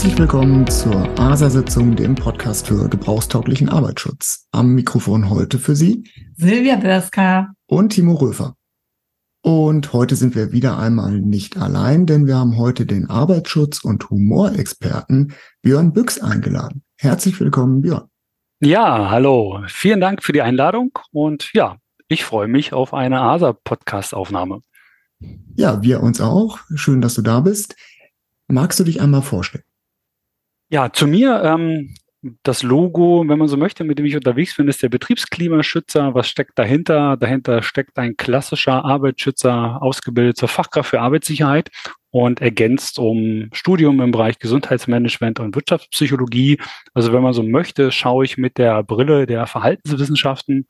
Herzlich willkommen zur ASA-Sitzung, dem Podcast für gebrauchstauglichen Arbeitsschutz. Am Mikrofon heute für Sie Silvia Börska und Timo Röfer. Und heute sind wir wieder einmal nicht allein, denn wir haben heute den Arbeitsschutz- und Humorexperten Björn Büchs eingeladen. Herzlich willkommen, Björn. Ja, hallo. Vielen Dank für die Einladung und ja, ich freue mich auf eine ASA-Podcast-Aufnahme. Ja, wir uns auch. Schön, dass du da bist. Magst du dich einmal vorstellen? Ja, zu mir. Ähm, das Logo, wenn man so möchte, mit dem ich unterwegs bin, ist der Betriebsklimaschützer. Was steckt dahinter? Dahinter steckt ein klassischer Arbeitsschützer, ausgebildet zur Fachkraft für Arbeitssicherheit und ergänzt um Studium im Bereich Gesundheitsmanagement und Wirtschaftspsychologie. Also wenn man so möchte, schaue ich mit der Brille der Verhaltenswissenschaften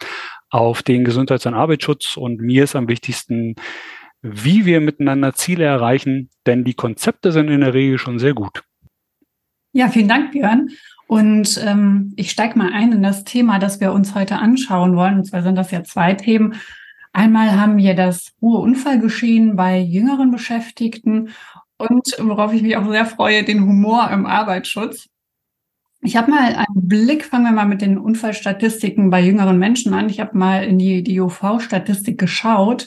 auf den Gesundheits- und Arbeitsschutz und mir ist am wichtigsten, wie wir miteinander Ziele erreichen, denn die Konzepte sind in der Regel schon sehr gut. Ja, vielen Dank, Björn. Und ähm, ich steige mal ein in das Thema, das wir uns heute anschauen wollen. Und zwar sind das ja zwei Themen. Einmal haben wir das hohe Unfallgeschehen bei jüngeren Beschäftigten und worauf ich mich auch sehr freue, den Humor im Arbeitsschutz. Ich habe mal einen Blick, fangen wir mal mit den Unfallstatistiken bei jüngeren Menschen an. Ich habe mal in die, UV-Statistik geschaut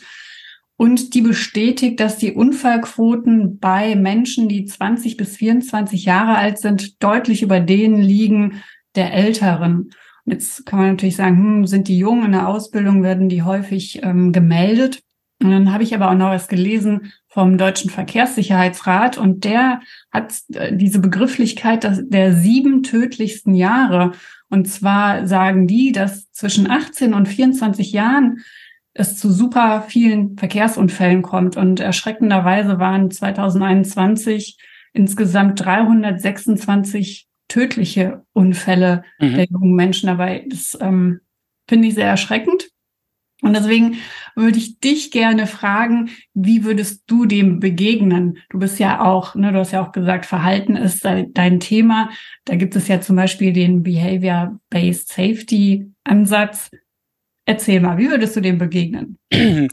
und die bestätigt, dass die Unfallquoten bei Menschen, die 20 bis 24 Jahre alt sind, deutlich über denen liegen der Älteren. Und jetzt kann man natürlich sagen, hm, sind die jung in der Ausbildung, werden die häufig ähm, gemeldet. Und dann habe ich aber auch noch was gelesen vom Deutschen Verkehrssicherheitsrat und der hat äh, diese Begrifflichkeit der sieben tödlichsten Jahre. Und zwar sagen die, dass zwischen 18 und 24 Jahren es zu super vielen Verkehrsunfällen kommt. Und erschreckenderweise waren 2021 insgesamt 326 tödliche Unfälle mhm. der jungen Menschen dabei. Das ähm, finde ich sehr erschreckend. Und deswegen würde ich dich gerne fragen, wie würdest du dem begegnen? Du bist ja auch, ne, du hast ja auch gesagt, Verhalten ist dein Thema. Da gibt es ja zum Beispiel den Behavior-Based Safety Ansatz. Erzähl mal, wie würdest du dem begegnen?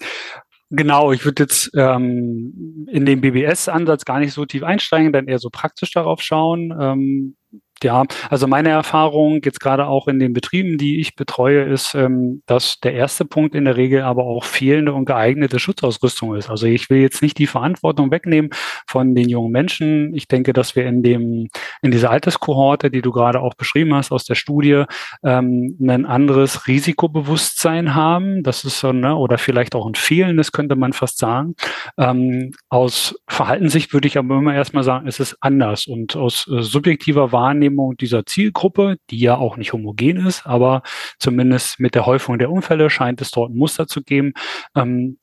Genau, ich würde jetzt ähm, in den BBS-Ansatz gar nicht so tief einsteigen, dann eher so praktisch darauf schauen. Ähm, ja, also meine Erfahrung jetzt gerade auch in den Betrieben, die ich betreue, ist, ähm, dass der erste Punkt in der Regel aber auch fehlende und geeignete Schutzausrüstung ist. Also ich will jetzt nicht die Verantwortung wegnehmen von den jungen Menschen. Ich denke, dass wir in dem in dieser Alterskohorte, die du gerade auch beschrieben hast aus der Studie, ähm, ein anderes Risikobewusstsein haben. Das ist so, ne, oder vielleicht auch ein fehlendes, könnte man fast sagen. Ähm, aus Verhaltenssicht würde ich aber immer erstmal sagen, es ist anders und aus äh, subjektiver Wahrnehmung Wahrnehmung dieser Zielgruppe, die ja auch nicht homogen ist, aber zumindest mit der Häufung der Unfälle scheint es dort ein Muster zu geben, ähm,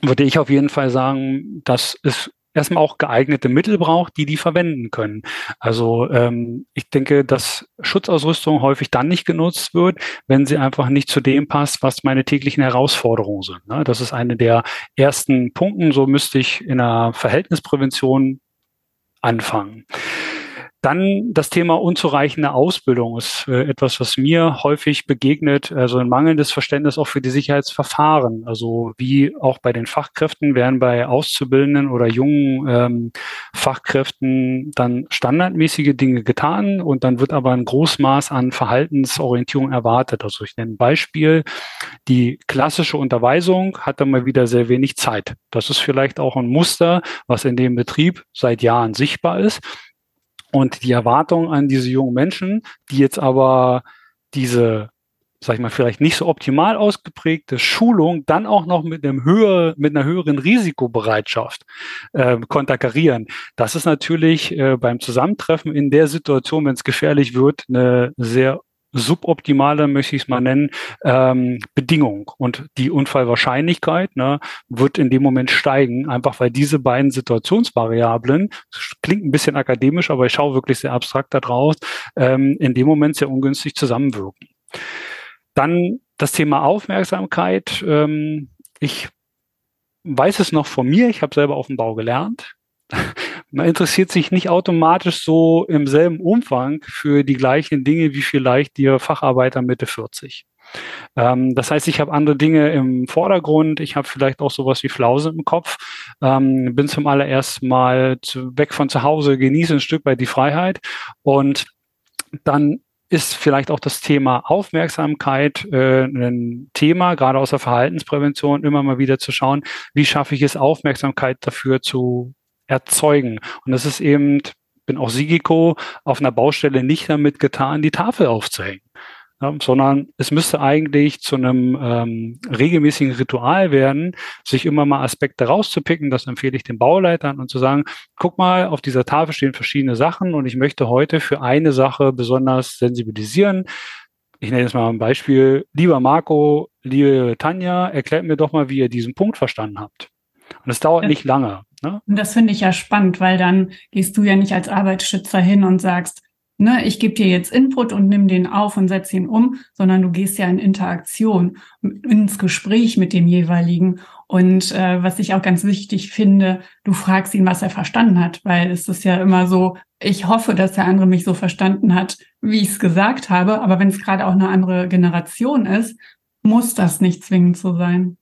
würde ich auf jeden Fall sagen, dass es erstmal auch geeignete Mittel braucht, die die verwenden können. Also ähm, ich denke, dass Schutzausrüstung häufig dann nicht genutzt wird, wenn sie einfach nicht zu dem passt, was meine täglichen Herausforderungen sind. Ne? Das ist eine der ersten Punkten. So müsste ich in der Verhältnisprävention anfangen. Dann das Thema unzureichende Ausbildung ist äh, etwas, was mir häufig begegnet, also ein mangelndes Verständnis auch für die Sicherheitsverfahren. Also wie auch bei den Fachkräften werden bei Auszubildenden oder jungen ähm, Fachkräften dann standardmäßige Dinge getan und dann wird aber ein Großmaß an Verhaltensorientierung erwartet. Also ich nenne ein Beispiel. Die klassische Unterweisung hat dann mal wieder sehr wenig Zeit. Das ist vielleicht auch ein Muster, was in dem Betrieb seit Jahren sichtbar ist. Und die Erwartung an diese jungen Menschen, die jetzt aber diese, sag ich mal, vielleicht nicht so optimal ausgeprägte Schulung dann auch noch mit einem höher, mit einer höheren Risikobereitschaft äh, konterkarieren. Das ist natürlich äh, beim Zusammentreffen in der Situation, wenn es gefährlich wird, eine sehr suboptimale, möchte ich es mal nennen, ähm, Bedingung. Und die Unfallwahrscheinlichkeit ne, wird in dem Moment steigen, einfach weil diese beiden Situationsvariablen, klingt ein bisschen akademisch, aber ich schaue wirklich sehr abstrakt daraus, ähm, in dem Moment sehr ungünstig zusammenwirken. Dann das Thema Aufmerksamkeit. Ähm, ich weiß es noch von mir, ich habe selber auf dem Bau gelernt man interessiert sich nicht automatisch so im selben Umfang für die gleichen Dinge wie vielleicht die Facharbeiter Mitte 40. Ähm, das heißt, ich habe andere Dinge im Vordergrund, ich habe vielleicht auch sowas wie Flause im Kopf, ähm, bin zum allerersten Mal zu, weg von zu Hause, genieße ein Stück weit die Freiheit. Und dann ist vielleicht auch das Thema Aufmerksamkeit äh, ein Thema, gerade aus der Verhaltensprävention, immer mal wieder zu schauen, wie schaffe ich es, Aufmerksamkeit dafür zu erzeugen. Und das ist eben, bin auch Sigiko, auf einer Baustelle nicht damit getan, die Tafel aufzuhängen ja, sondern es müsste eigentlich zu einem ähm, regelmäßigen Ritual werden, sich immer mal Aspekte rauszupicken. Das empfehle ich den Bauleitern und zu sagen, guck mal, auf dieser Tafel stehen verschiedene Sachen und ich möchte heute für eine Sache besonders sensibilisieren. Ich nenne jetzt mal ein Beispiel. Lieber Marco, liebe Tanja, erklärt mir doch mal, wie ihr diesen Punkt verstanden habt. Und es dauert nicht lange. Ne? Und das finde ich ja spannend, weil dann gehst du ja nicht als Arbeitsschützer hin und sagst, ne, ich gebe dir jetzt Input und nimm den auf und setz ihn um, sondern du gehst ja in Interaktion, ins Gespräch mit dem jeweiligen. Und äh, was ich auch ganz wichtig finde, du fragst ihn, was er verstanden hat, weil es ist ja immer so, ich hoffe, dass der andere mich so verstanden hat, wie ich es gesagt habe. Aber wenn es gerade auch eine andere Generation ist, muss das nicht zwingend so sein.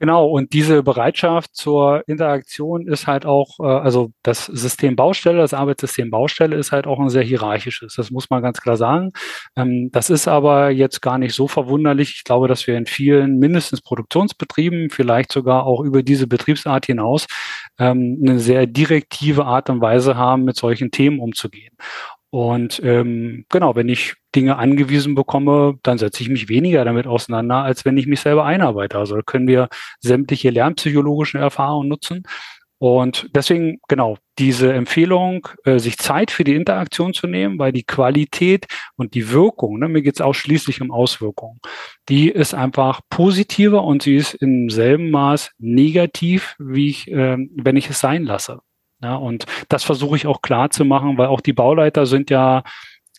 Genau, und diese Bereitschaft zur Interaktion ist halt auch, äh, also das System Baustelle, das Arbeitssystem Baustelle ist halt auch ein sehr hierarchisches. Das muss man ganz klar sagen. Ähm, das ist aber jetzt gar nicht so verwunderlich. Ich glaube, dass wir in vielen, mindestens Produktionsbetrieben, vielleicht sogar auch über diese Betriebsart hinaus, ähm, eine sehr direktive Art und Weise haben, mit solchen Themen umzugehen. Und ähm, genau, wenn ich Dinge angewiesen bekomme, dann setze ich mich weniger damit auseinander, als wenn ich mich selber einarbeite. Also können wir sämtliche lernpsychologischen Erfahrungen nutzen. Und deswegen, genau, diese Empfehlung, äh, sich Zeit für die Interaktion zu nehmen, weil die Qualität und die Wirkung, ne, mir geht es ausschließlich um Auswirkungen, die ist einfach positiver und sie ist im selben Maß negativ, wie ich, äh, wenn ich es sein lasse. Ja, und das versuche ich auch klar zu machen, weil auch die Bauleiter sind ja,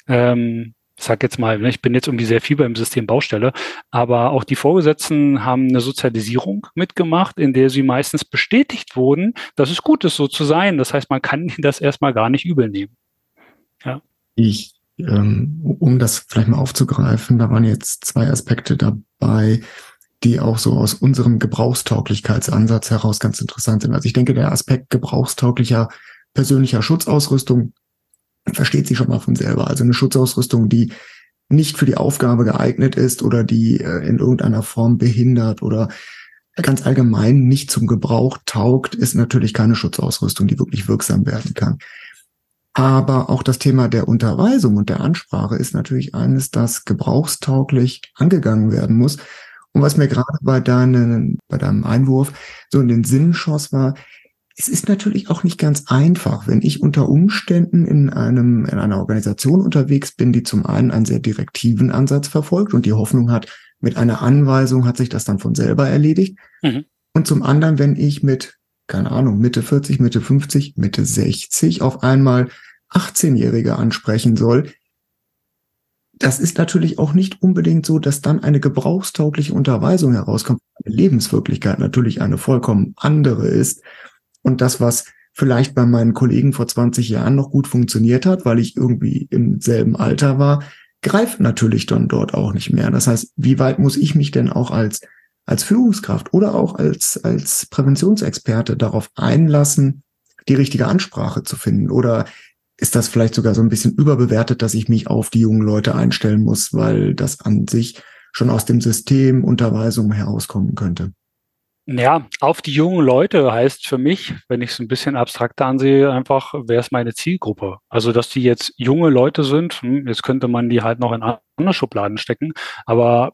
ähm, sag jetzt mal, ne, ich bin jetzt irgendwie sehr viel beim System Baustelle, aber auch die Vorgesetzten haben eine Sozialisierung mitgemacht, in der sie meistens bestätigt wurden, dass es gut ist, so zu sein. Das heißt, man kann ihnen das erstmal gar nicht übel nehmen. Ja. Ich, ähm, um das vielleicht mal aufzugreifen, da waren jetzt zwei Aspekte dabei die auch so aus unserem Gebrauchstauglichkeitsansatz heraus ganz interessant sind. Also ich denke, der Aspekt gebrauchstauglicher persönlicher Schutzausrüstung versteht sich schon mal von selber. Also eine Schutzausrüstung, die nicht für die Aufgabe geeignet ist oder die äh, in irgendeiner Form behindert oder ganz allgemein nicht zum Gebrauch taugt, ist natürlich keine Schutzausrüstung, die wirklich wirksam werden kann. Aber auch das Thema der Unterweisung und der Ansprache ist natürlich eines, das gebrauchstauglich angegangen werden muss, und was mir gerade bei, deinen, bei deinem Einwurf so in den Sinn schoss, war, es ist natürlich auch nicht ganz einfach, wenn ich unter Umständen in einem, in einer Organisation unterwegs bin, die zum einen einen sehr direktiven Ansatz verfolgt und die Hoffnung hat, mit einer Anweisung hat sich das dann von selber erledigt. Mhm. Und zum anderen, wenn ich mit, keine Ahnung, Mitte 40, Mitte 50, Mitte 60 auf einmal 18-Jährige ansprechen soll, das ist natürlich auch nicht unbedingt so, dass dann eine gebrauchstaugliche Unterweisung herauskommt. Die Lebenswirklichkeit natürlich eine vollkommen andere ist. Und das, was vielleicht bei meinen Kollegen vor 20 Jahren noch gut funktioniert hat, weil ich irgendwie im selben Alter war, greift natürlich dann dort auch nicht mehr. Das heißt, wie weit muss ich mich denn auch als, als Führungskraft oder auch als, als Präventionsexperte darauf einlassen, die richtige Ansprache zu finden? Oder ist das vielleicht sogar so ein bisschen überbewertet, dass ich mich auf die jungen Leute einstellen muss, weil das an sich schon aus dem System Unterweisung herauskommen könnte. Ja, auf die jungen Leute heißt für mich, wenn ich es ein bisschen abstrakter ansehe, einfach, wer ist meine Zielgruppe? Also, dass die jetzt junge Leute sind, hm, jetzt könnte man die halt noch in andere Schubladen stecken, aber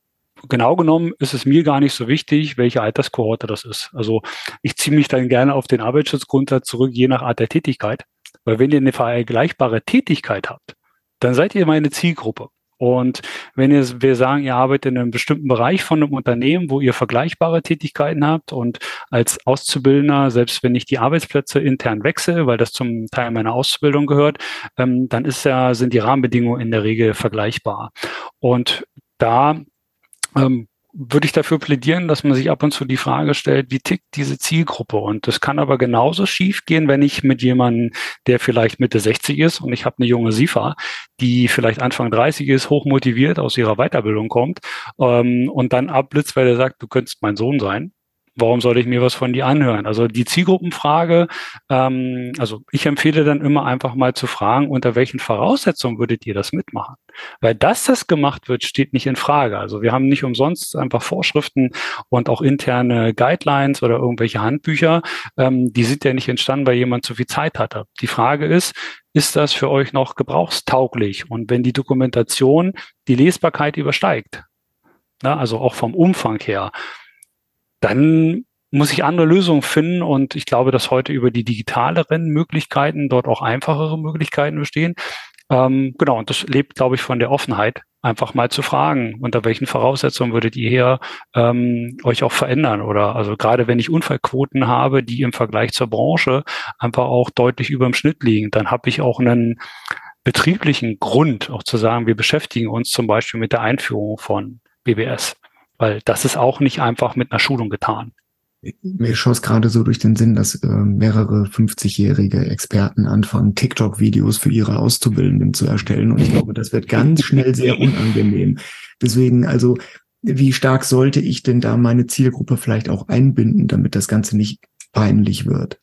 genau genommen ist es mir gar nicht so wichtig, welche Alterskohorte das ist. Also, ich ziehe mich dann gerne auf den Arbeitsschutzgrundsatz zurück, je nach Art der Tätigkeit. Weil wenn ihr eine vergleichbare Tätigkeit habt, dann seid ihr meine Zielgruppe. Und wenn ihr, wir sagen, ihr arbeitet in einem bestimmten Bereich von einem Unternehmen, wo ihr vergleichbare Tätigkeiten habt und als Auszubildender, selbst wenn ich die Arbeitsplätze intern wechsle, weil das zum Teil meiner Ausbildung gehört, ähm, dann ist ja, sind die Rahmenbedingungen in der Regel vergleichbar. Und da ähm, würde ich dafür plädieren, dass man sich ab und zu die Frage stellt, wie tickt diese Zielgruppe? Und das kann aber genauso schief gehen, wenn ich mit jemandem, der vielleicht Mitte 60 ist und ich habe eine junge Sifa, die vielleicht Anfang 30 ist, hochmotiviert aus ihrer Weiterbildung kommt ähm, und dann abblitzt, weil er sagt, du könntest mein Sohn sein warum soll ich mir was von dir anhören? Also die Zielgruppenfrage, ähm, also ich empfehle dann immer einfach mal zu fragen, unter welchen Voraussetzungen würdet ihr das mitmachen? Weil dass das gemacht wird, steht nicht in Frage. Also wir haben nicht umsonst einfach Vorschriften und auch interne Guidelines oder irgendwelche Handbücher. Ähm, die sind ja nicht entstanden, weil jemand zu viel Zeit hatte. Die Frage ist, ist das für euch noch gebrauchstauglich? Und wenn die Dokumentation die Lesbarkeit übersteigt, na, also auch vom Umfang her, dann muss ich andere Lösungen finden und ich glaube, dass heute über die digitaleren Möglichkeiten dort auch einfachere Möglichkeiten bestehen. Ähm, genau, und das lebt, glaube ich, von der Offenheit, einfach mal zu fragen, unter welchen Voraussetzungen würdet ihr hier ähm, euch auch verändern? Oder also gerade wenn ich Unfallquoten habe, die im Vergleich zur Branche einfach auch deutlich über dem Schnitt liegen, dann habe ich auch einen betrieblichen Grund, auch zu sagen, wir beschäftigen uns zum Beispiel mit der Einführung von BBS. Weil das ist auch nicht einfach mit einer Schulung getan. Mir schoss gerade so durch den Sinn, dass äh, mehrere 50-jährige Experten anfangen, TikTok-Videos für ihre Auszubildenden zu erstellen. Und ich glaube, das wird ganz schnell sehr unangenehm. Deswegen, also, wie stark sollte ich denn da meine Zielgruppe vielleicht auch einbinden, damit das Ganze nicht peinlich wird?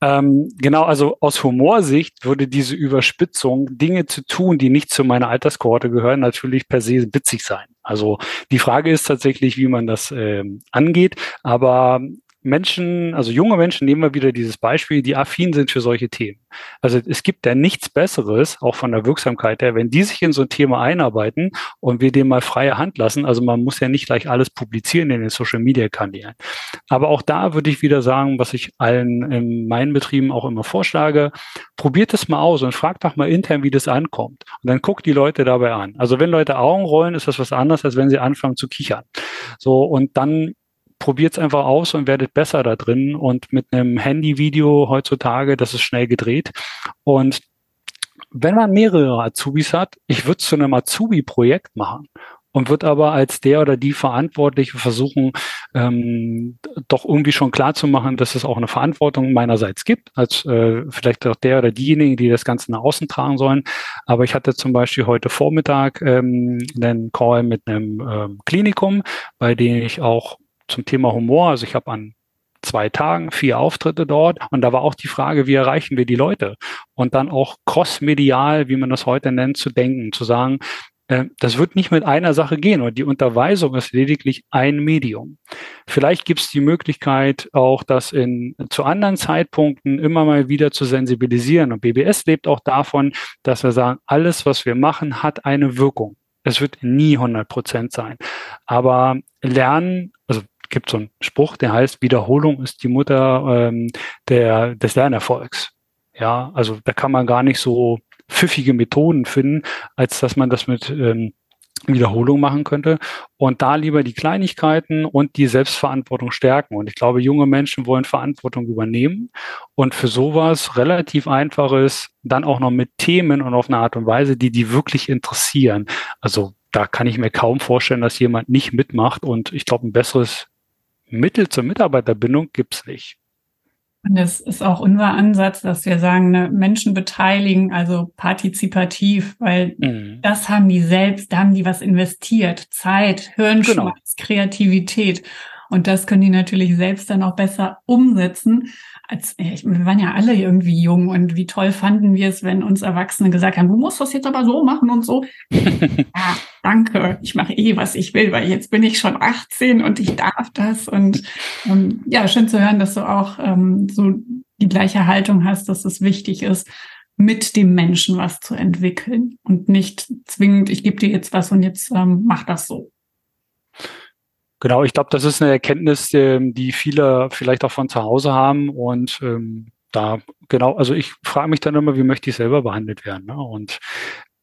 Ähm, genau, also aus Humorsicht würde diese Überspitzung, Dinge zu tun, die nicht zu meiner Alterskohorte gehören, natürlich per se witzig sein. Also die Frage ist tatsächlich, wie man das ähm, angeht. Aber Menschen, also junge Menschen, nehmen wir wieder dieses Beispiel, die affin sind für solche Themen. Also es gibt ja nichts Besseres, auch von der Wirksamkeit her, wenn die sich in so ein Thema einarbeiten und wir dem mal freie Hand lassen. Also man muss ja nicht gleich alles publizieren in den Social Media Kanälen. Aber auch da würde ich wieder sagen, was ich allen in meinen Betrieben auch immer vorschlage, probiert es mal aus und fragt doch mal intern, wie das ankommt. Und dann guckt die Leute dabei an. Also wenn Leute Augen rollen, ist das was anderes, als wenn sie anfangen zu kichern. So, und dann probiert es einfach aus und werdet besser da drin. Und mit einem Handyvideo heutzutage, das ist schnell gedreht. Und wenn man mehrere Azubis hat, ich würde zu einem Azubi-Projekt machen und wird aber als der oder die Verantwortliche versuchen, ähm, doch irgendwie schon klar zu machen, dass es auch eine Verantwortung meinerseits gibt, als äh, vielleicht auch der oder diejenigen, die das Ganze nach außen tragen sollen. Aber ich hatte zum Beispiel heute Vormittag ähm, einen Call mit einem ähm, Klinikum, bei dem ich auch zum Thema Humor. Also ich habe an zwei Tagen vier Auftritte dort und da war auch die Frage, wie erreichen wir die Leute? Und dann auch crossmedial, wie man das heute nennt, zu denken, zu sagen, äh, das wird nicht mit einer Sache gehen und die Unterweisung ist lediglich ein Medium. Vielleicht gibt es die Möglichkeit, auch das in zu anderen Zeitpunkten immer mal wieder zu sensibilisieren. Und BBS lebt auch davon, dass wir sagen, alles, was wir machen, hat eine Wirkung. Es wird nie 100 Prozent sein. Aber Lernen, also gibt so einen Spruch, der heißt, Wiederholung ist die Mutter ähm, der, des Lernerfolgs. Ja, also da kann man gar nicht so pfiffige Methoden finden, als dass man das mit ähm, Wiederholung machen könnte. Und da lieber die Kleinigkeiten und die Selbstverantwortung stärken. Und ich glaube, junge Menschen wollen Verantwortung übernehmen. Und für sowas relativ einfaches, dann auch noch mit Themen und auf eine Art und Weise, die die wirklich interessieren. Also da kann ich mir kaum vorstellen, dass jemand nicht mitmacht. Und ich glaube, ein besseres Mittel zur Mitarbeiterbindung gibt's nicht. Und das ist auch unser Ansatz, dass wir sagen, ne, Menschen beteiligen, also partizipativ, weil mhm. das haben die selbst, da haben die was investiert, Zeit, Hirnschmalz, genau. Kreativität. Und das können die natürlich selbst dann auch besser umsetzen, als ich, wir waren ja alle irgendwie jung und wie toll fanden wir es, wenn uns Erwachsene gesagt haben, du musst das jetzt aber so machen und so. ja, danke, ich mache eh, was ich will, weil jetzt bin ich schon 18 und ich darf das. Und ähm, ja, schön zu hören, dass du auch ähm, so die gleiche Haltung hast, dass es wichtig ist, mit dem Menschen was zu entwickeln und nicht zwingend, ich gebe dir jetzt was und jetzt ähm, mach das so. Genau, ich glaube, das ist eine Erkenntnis, ähm, die viele vielleicht auch von zu Hause haben und ähm, da genau, also ich frage mich dann immer, wie möchte ich selber behandelt werden. Ne? Und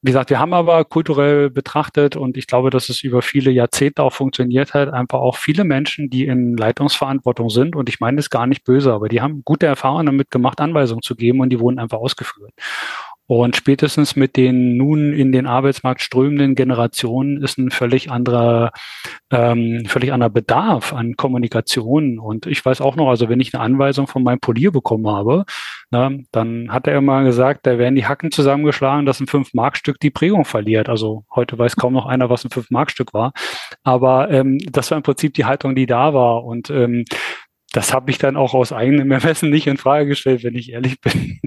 wie gesagt, wir haben aber kulturell betrachtet und ich glaube, dass es über viele Jahrzehnte auch funktioniert hat, einfach auch viele Menschen, die in Leitungsverantwortung sind und ich meine es gar nicht böse, aber die haben gute Erfahrungen damit gemacht, Anweisungen zu geben und die wurden einfach ausgeführt. Und spätestens mit den nun in den Arbeitsmarkt strömenden Generationen ist ein völlig anderer, ähm, völlig anderer Bedarf an Kommunikation. Und ich weiß auch noch, also wenn ich eine Anweisung von meinem Polier bekommen habe, na, dann hat er immer gesagt, da werden die Hacken zusammengeschlagen, dass ein Fünf-Mark-Stück die Prägung verliert. Also heute weiß kaum noch einer, was ein Fünf-Mark-Stück war. Aber ähm, das war im Prinzip die Haltung, die da war. Und ähm, das habe ich dann auch aus eigenem Ermessen nicht in Frage gestellt, wenn ich ehrlich bin.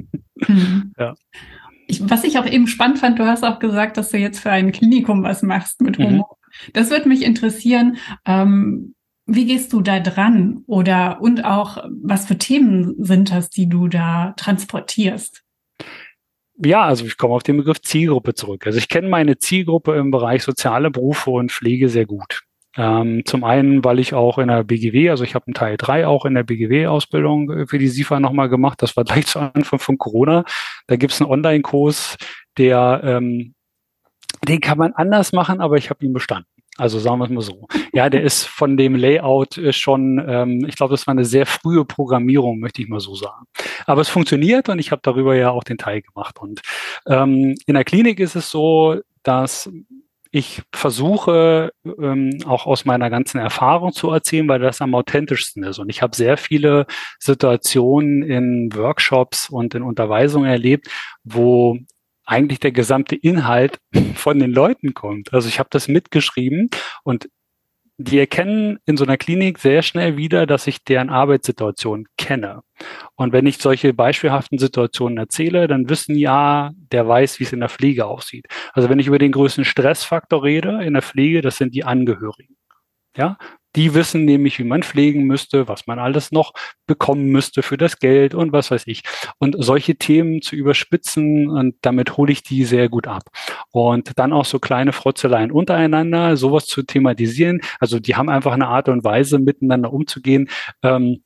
Mhm. ja. Ich, was ich auch eben spannend fand, du hast auch gesagt, dass du jetzt für ein Klinikum was machst mit Humor. Mhm. Das würde mich interessieren. Ähm, wie gehst du da dran? Oder und auch, was für Themen sind das, die du da transportierst? Ja, also ich komme auf den Begriff Zielgruppe zurück. Also ich kenne meine Zielgruppe im Bereich soziale Berufe und Pflege sehr gut. Ähm, zum einen, weil ich auch in der BGW, also ich habe einen Teil 3 auch in der BGW-Ausbildung äh, für die SIFA nochmal gemacht. Das war gleich zu Anfang von Corona. Da gibt es einen Online-Kurs, der ähm, den kann man anders machen, aber ich habe ihn bestanden. Also sagen wir es mal so. Ja, der ist von dem Layout äh, schon, ähm, ich glaube, das war eine sehr frühe Programmierung, möchte ich mal so sagen. Aber es funktioniert und ich habe darüber ja auch den Teil gemacht. Und ähm, in der Klinik ist es so, dass ich versuche ähm, auch aus meiner ganzen Erfahrung zu erzählen, weil das am authentischsten ist. Und ich habe sehr viele Situationen in Workshops und in Unterweisungen erlebt, wo eigentlich der gesamte Inhalt von den Leuten kommt. Also ich habe das mitgeschrieben und die erkennen in so einer Klinik sehr schnell wieder, dass ich deren Arbeitssituation kenne. Und wenn ich solche beispielhaften Situationen erzähle, dann wissen ja, der weiß, wie es in der Pflege aussieht. Also wenn ich über den größten Stressfaktor rede in der Pflege, das sind die Angehörigen. Ja, die wissen nämlich, wie man pflegen müsste, was man alles noch bekommen müsste für das Geld und was weiß ich. Und solche Themen zu überspitzen und damit hole ich die sehr gut ab. Und dann auch so kleine Frotzeleien untereinander, sowas zu thematisieren. Also die haben einfach eine Art und Weise, miteinander umzugehen, ähm,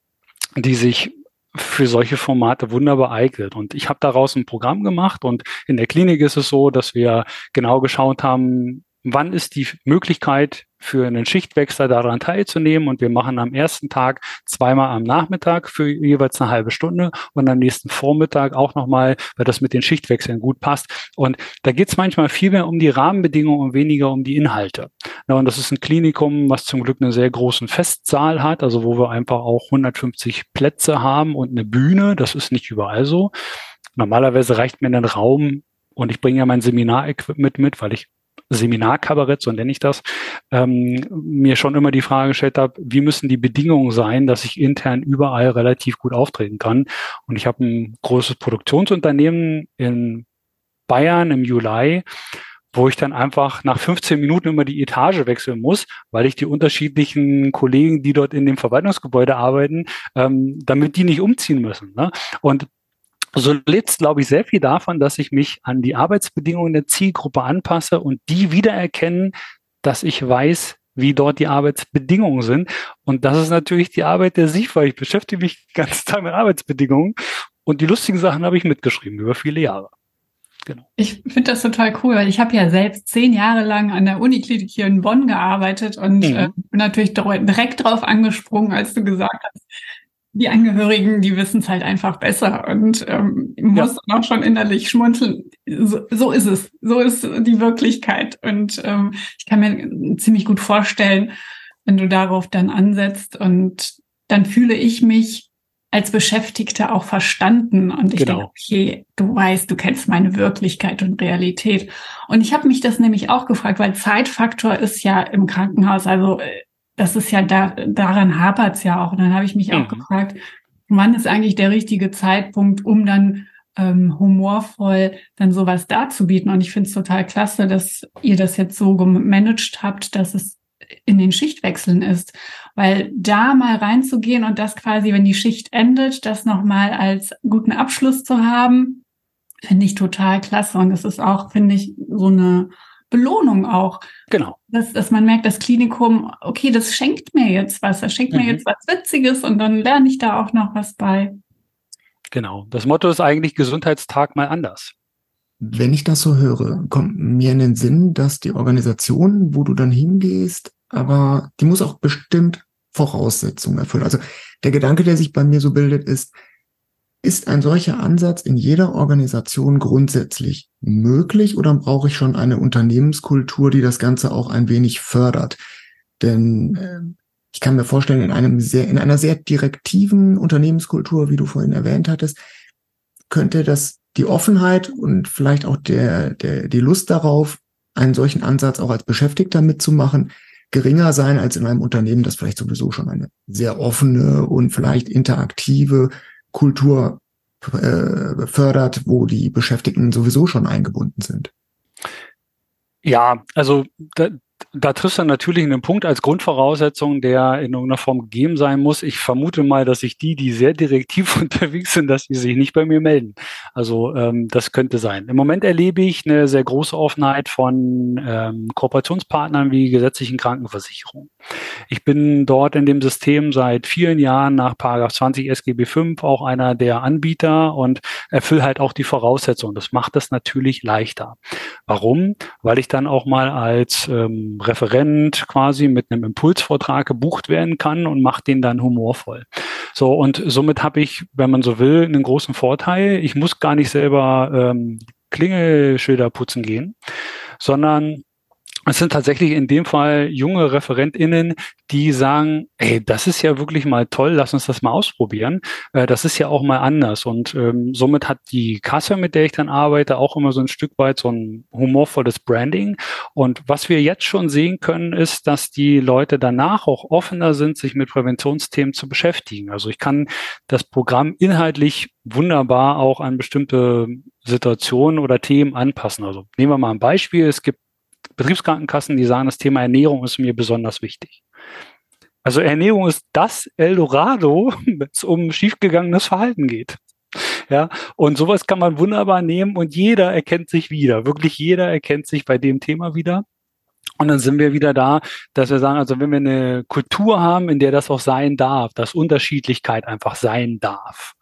die sich für solche Formate wunderbar eignet. Und ich habe daraus ein Programm gemacht und in der Klinik ist es so, dass wir genau geschaut haben, wann ist die Möglichkeit für einen Schichtwechsler daran teilzunehmen. Und wir machen am ersten Tag zweimal am Nachmittag für jeweils eine halbe Stunde und am nächsten Vormittag auch nochmal, weil das mit den Schichtwechseln gut passt. Und da geht es manchmal viel mehr um die Rahmenbedingungen und weniger um die Inhalte. Und das ist ein Klinikum, was zum Glück einen sehr großen Festsaal hat, also wo wir einfach auch 150 Plätze haben und eine Bühne. Das ist nicht überall so. Normalerweise reicht mir ein Raum und ich bringe ja mein Seminarequipment mit, weil ich Seminarkabarett, so nenne ich das, ähm, mir schon immer die Frage gestellt habe, wie müssen die Bedingungen sein, dass ich intern überall relativ gut auftreten kann. Und ich habe ein großes Produktionsunternehmen in Bayern im Juli, wo ich dann einfach nach 15 Minuten immer die Etage wechseln muss, weil ich die unterschiedlichen Kollegen, die dort in dem Verwaltungsgebäude arbeiten, ähm, damit die nicht umziehen müssen. Ne? Und so lebt glaube ich, sehr viel davon, dass ich mich an die Arbeitsbedingungen der Zielgruppe anpasse und die wiedererkennen, dass ich weiß, wie dort die Arbeitsbedingungen sind. Und das ist natürlich die Arbeit der SIF, weil ich beschäftige mich ganz Tag mit Arbeitsbedingungen. Und die lustigen Sachen habe ich mitgeschrieben über viele Jahre. Genau. Ich finde das total cool, weil ich habe ja selbst zehn Jahre lang an der Uniklinik hier in Bonn gearbeitet und mhm. äh, bin natürlich direkt drauf angesprungen, als du gesagt hast, die Angehörigen, die wissen es halt einfach besser und ähm, muss ja. dann auch schon innerlich schmunzeln. So, so ist es. So ist die Wirklichkeit. Und ähm, ich kann mir ziemlich gut vorstellen, wenn du darauf dann ansetzt und dann fühle ich mich als Beschäftigte auch verstanden und ich genau. denke, okay, du weißt, du kennst meine Wirklichkeit und Realität. Und ich habe mich das nämlich auch gefragt, weil Zeitfaktor ist ja im Krankenhaus, also äh, das ist ja da, daran hapert es ja auch. Und dann habe ich mich mhm. auch gefragt, wann ist eigentlich der richtige Zeitpunkt, um dann ähm, humorvoll dann sowas darzubieten. Und ich finde es total klasse, dass ihr das jetzt so gemanagt habt, dass es in den Schichtwechseln ist. Weil da mal reinzugehen und das quasi, wenn die Schicht endet, das nochmal als guten Abschluss zu haben, finde ich total klasse. Und das ist auch, finde ich, so eine Belohnung auch. Genau. Dass, dass man merkt, das Klinikum, okay, das schenkt mir jetzt was, das schenkt mhm. mir jetzt was Witziges und dann lerne ich da auch noch was bei. Genau. Das Motto ist eigentlich Gesundheitstag mal anders. Wenn ich das so höre, kommt mir in den Sinn, dass die Organisation, wo du dann hingehst, aber die muss auch bestimmt Voraussetzungen erfüllen. Also der Gedanke, der sich bei mir so bildet, ist, Ist ein solcher Ansatz in jeder Organisation grundsätzlich möglich oder brauche ich schon eine Unternehmenskultur, die das Ganze auch ein wenig fördert? Denn äh, ich kann mir vorstellen, in einem sehr, in einer sehr direktiven Unternehmenskultur, wie du vorhin erwähnt hattest, könnte das die Offenheit und vielleicht auch der, der, die Lust darauf, einen solchen Ansatz auch als Beschäftigter mitzumachen, geringer sein als in einem Unternehmen, das vielleicht sowieso schon eine sehr offene und vielleicht interaktive Kultur äh, fördert, wo die Beschäftigten sowieso schon eingebunden sind. Ja, also da, da triffst du natürlich einen Punkt als Grundvoraussetzung, der in irgendeiner Form gegeben sein muss. Ich vermute mal, dass sich die, die sehr direktiv unterwegs sind, dass die sich nicht bei mir melden. Also ähm, das könnte sein. Im Moment erlebe ich eine sehr große Offenheit von ähm, Kooperationspartnern wie gesetzlichen Krankenversicherungen. Ich bin dort in dem System seit vielen Jahren nach Paragraph 20 SGB 5 auch einer der Anbieter und erfülle halt auch die Voraussetzungen. Das macht das natürlich leichter. Warum? Weil ich dann auch mal als ähm, Referent quasi mit einem Impulsvortrag gebucht werden kann und macht den dann humorvoll. So, und somit habe ich, wenn man so will, einen großen Vorteil. Ich muss gar nicht selber ähm, Klingelschilder putzen gehen, sondern es sind tatsächlich in dem Fall junge ReferentInnen, die sagen, ey, das ist ja wirklich mal toll, lass uns das mal ausprobieren. Äh, das ist ja auch mal anders. Und ähm, somit hat die Kasse, mit der ich dann arbeite, auch immer so ein Stück weit so ein humorvolles Branding. Und was wir jetzt schon sehen können, ist, dass die Leute danach auch offener sind, sich mit Präventionsthemen zu beschäftigen. Also ich kann das Programm inhaltlich wunderbar auch an bestimmte Situationen oder Themen anpassen. Also nehmen wir mal ein Beispiel. Es gibt Betriebskrankenkassen, die sagen, das Thema Ernährung ist mir besonders wichtig. Also Ernährung ist das Eldorado, wenn es um schiefgegangenes Verhalten geht. Ja, und sowas kann man wunderbar nehmen und jeder erkennt sich wieder. Wirklich jeder erkennt sich bei dem Thema wieder. Und dann sind wir wieder da, dass wir sagen, also wenn wir eine Kultur haben, in der das auch sein darf, dass Unterschiedlichkeit einfach sein darf,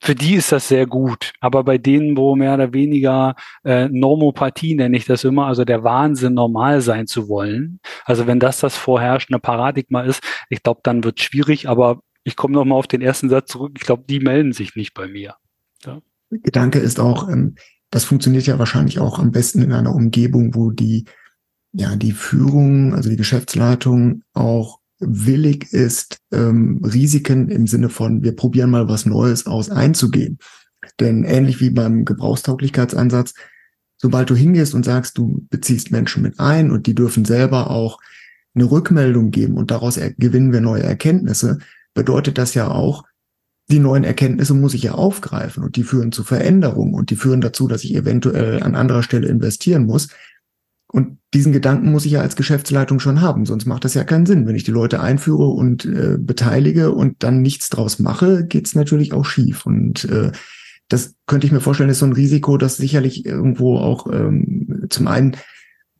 für die ist das sehr gut. Aber bei denen, wo mehr oder weniger äh, Normopathie nenne ich das immer, also der Wahnsinn, normal sein zu wollen, also wenn das das vorherrschende Paradigma ist, ich glaube, dann wird schwierig. Aber ich komme nochmal auf den ersten Satz zurück. Ich glaube, die melden sich nicht bei mir. Ja. Gedanke ist auch, ähm, das funktioniert ja wahrscheinlich auch am besten in einer Umgebung, wo die ja die Führung, also die Geschäftsleitung auch willig ist, ähm, Risiken im Sinne von, wir probieren mal was Neues aus, einzugehen. Denn ähnlich wie beim Gebrauchstauglichkeitsansatz, sobald du hingehst und sagst, du beziehst Menschen mit ein und die dürfen selber auch eine Rückmeldung geben und daraus gewinnen wir neue Erkenntnisse, bedeutet das ja auch, die neuen Erkenntnisse muss ich ja aufgreifen und die führen zu Veränderungen und die führen dazu, dass ich eventuell an anderer Stelle investieren muss. Und diesen Gedanken muss ich ja als Geschäftsleitung schon haben, sonst macht das ja keinen Sinn. Wenn ich die Leute einführe und äh, beteilige und dann nichts draus mache, geht's natürlich auch schief. Und äh, das könnte ich mir vorstellen, ist so ein Risiko, das sicherlich irgendwo auch ähm, zum einen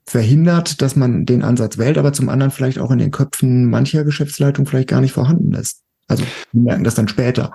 verhindert, dass man den Ansatz wählt, aber zum anderen vielleicht auch in den Köpfen mancher Geschäftsleitung vielleicht gar nicht vorhanden ist. Also wir merken das dann später.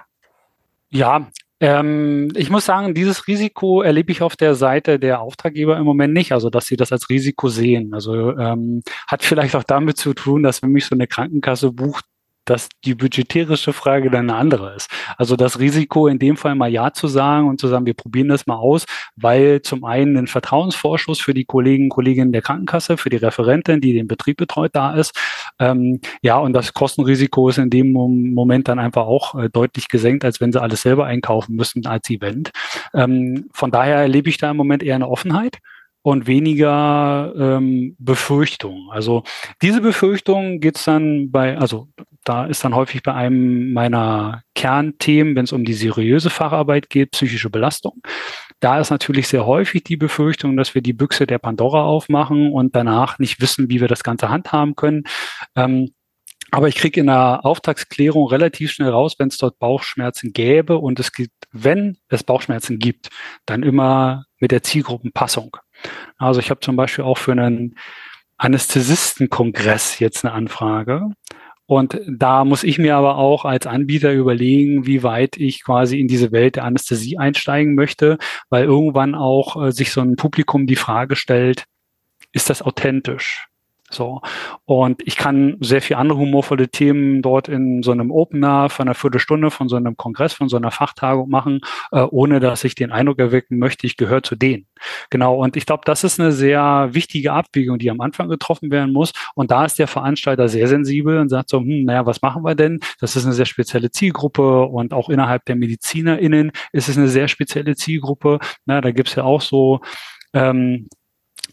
Ja, ähm, ich muss sagen, dieses Risiko erlebe ich auf der Seite der Auftraggeber im Moment nicht, also dass sie das als Risiko sehen. Also ähm, hat vielleicht auch damit zu tun, dass wenn mich so eine Krankenkasse bucht, dass die budgetärische Frage dann eine andere ist. Also das Risiko in dem Fall mal Ja zu sagen und zu sagen, wir probieren das mal aus, weil zum einen ein Vertrauensvorschuss für die Kollegen, Kolleginnen der Krankenkasse, für die Referentin, die den Betrieb betreut, da ist. Ähm, ja, und das Kostenrisiko ist in dem Moment dann einfach auch äh, deutlich gesenkt, als wenn sie alles selber einkaufen müssen als Event. Ähm, von daher erlebe ich da im Moment eher eine Offenheit und weniger ähm, Befürchtung. Also diese Befürchtung geht's dann bei, also da ist dann häufig bei einem meiner Kernthemen, wenn es um die seriöse Facharbeit geht, psychische Belastung. Da ist natürlich sehr häufig die Befürchtung, dass wir die Büchse der Pandora aufmachen und danach nicht wissen, wie wir das Ganze handhaben können. Ähm, aber ich kriege in der Auftragsklärung relativ schnell raus, wenn es dort Bauchschmerzen gäbe und es gibt, wenn es Bauchschmerzen gibt, dann immer mit der Zielgruppenpassung. Also ich habe zum Beispiel auch für einen Anästhesistenkongress jetzt eine Anfrage. Und da muss ich mir aber auch als Anbieter überlegen, wie weit ich quasi in diese Welt der Anästhesie einsteigen möchte, weil irgendwann auch äh, sich so ein Publikum die Frage stellt, ist das authentisch? So. Und ich kann sehr viel andere humorvolle Themen dort in so einem Opener von einer Viertelstunde, von so einem Kongress, von so einer Fachtagung machen, äh, ohne dass ich den Eindruck erwecken möchte, ich gehöre zu denen. Genau. Und ich glaube, das ist eine sehr wichtige Abwägung, die am Anfang getroffen werden muss. Und da ist der Veranstalter sehr sensibel und sagt so, hm, naja, was machen wir denn? Das ist eine sehr spezielle Zielgruppe und auch innerhalb der MedizinerInnen ist es eine sehr spezielle Zielgruppe. Na, da gibt's ja auch so ähm,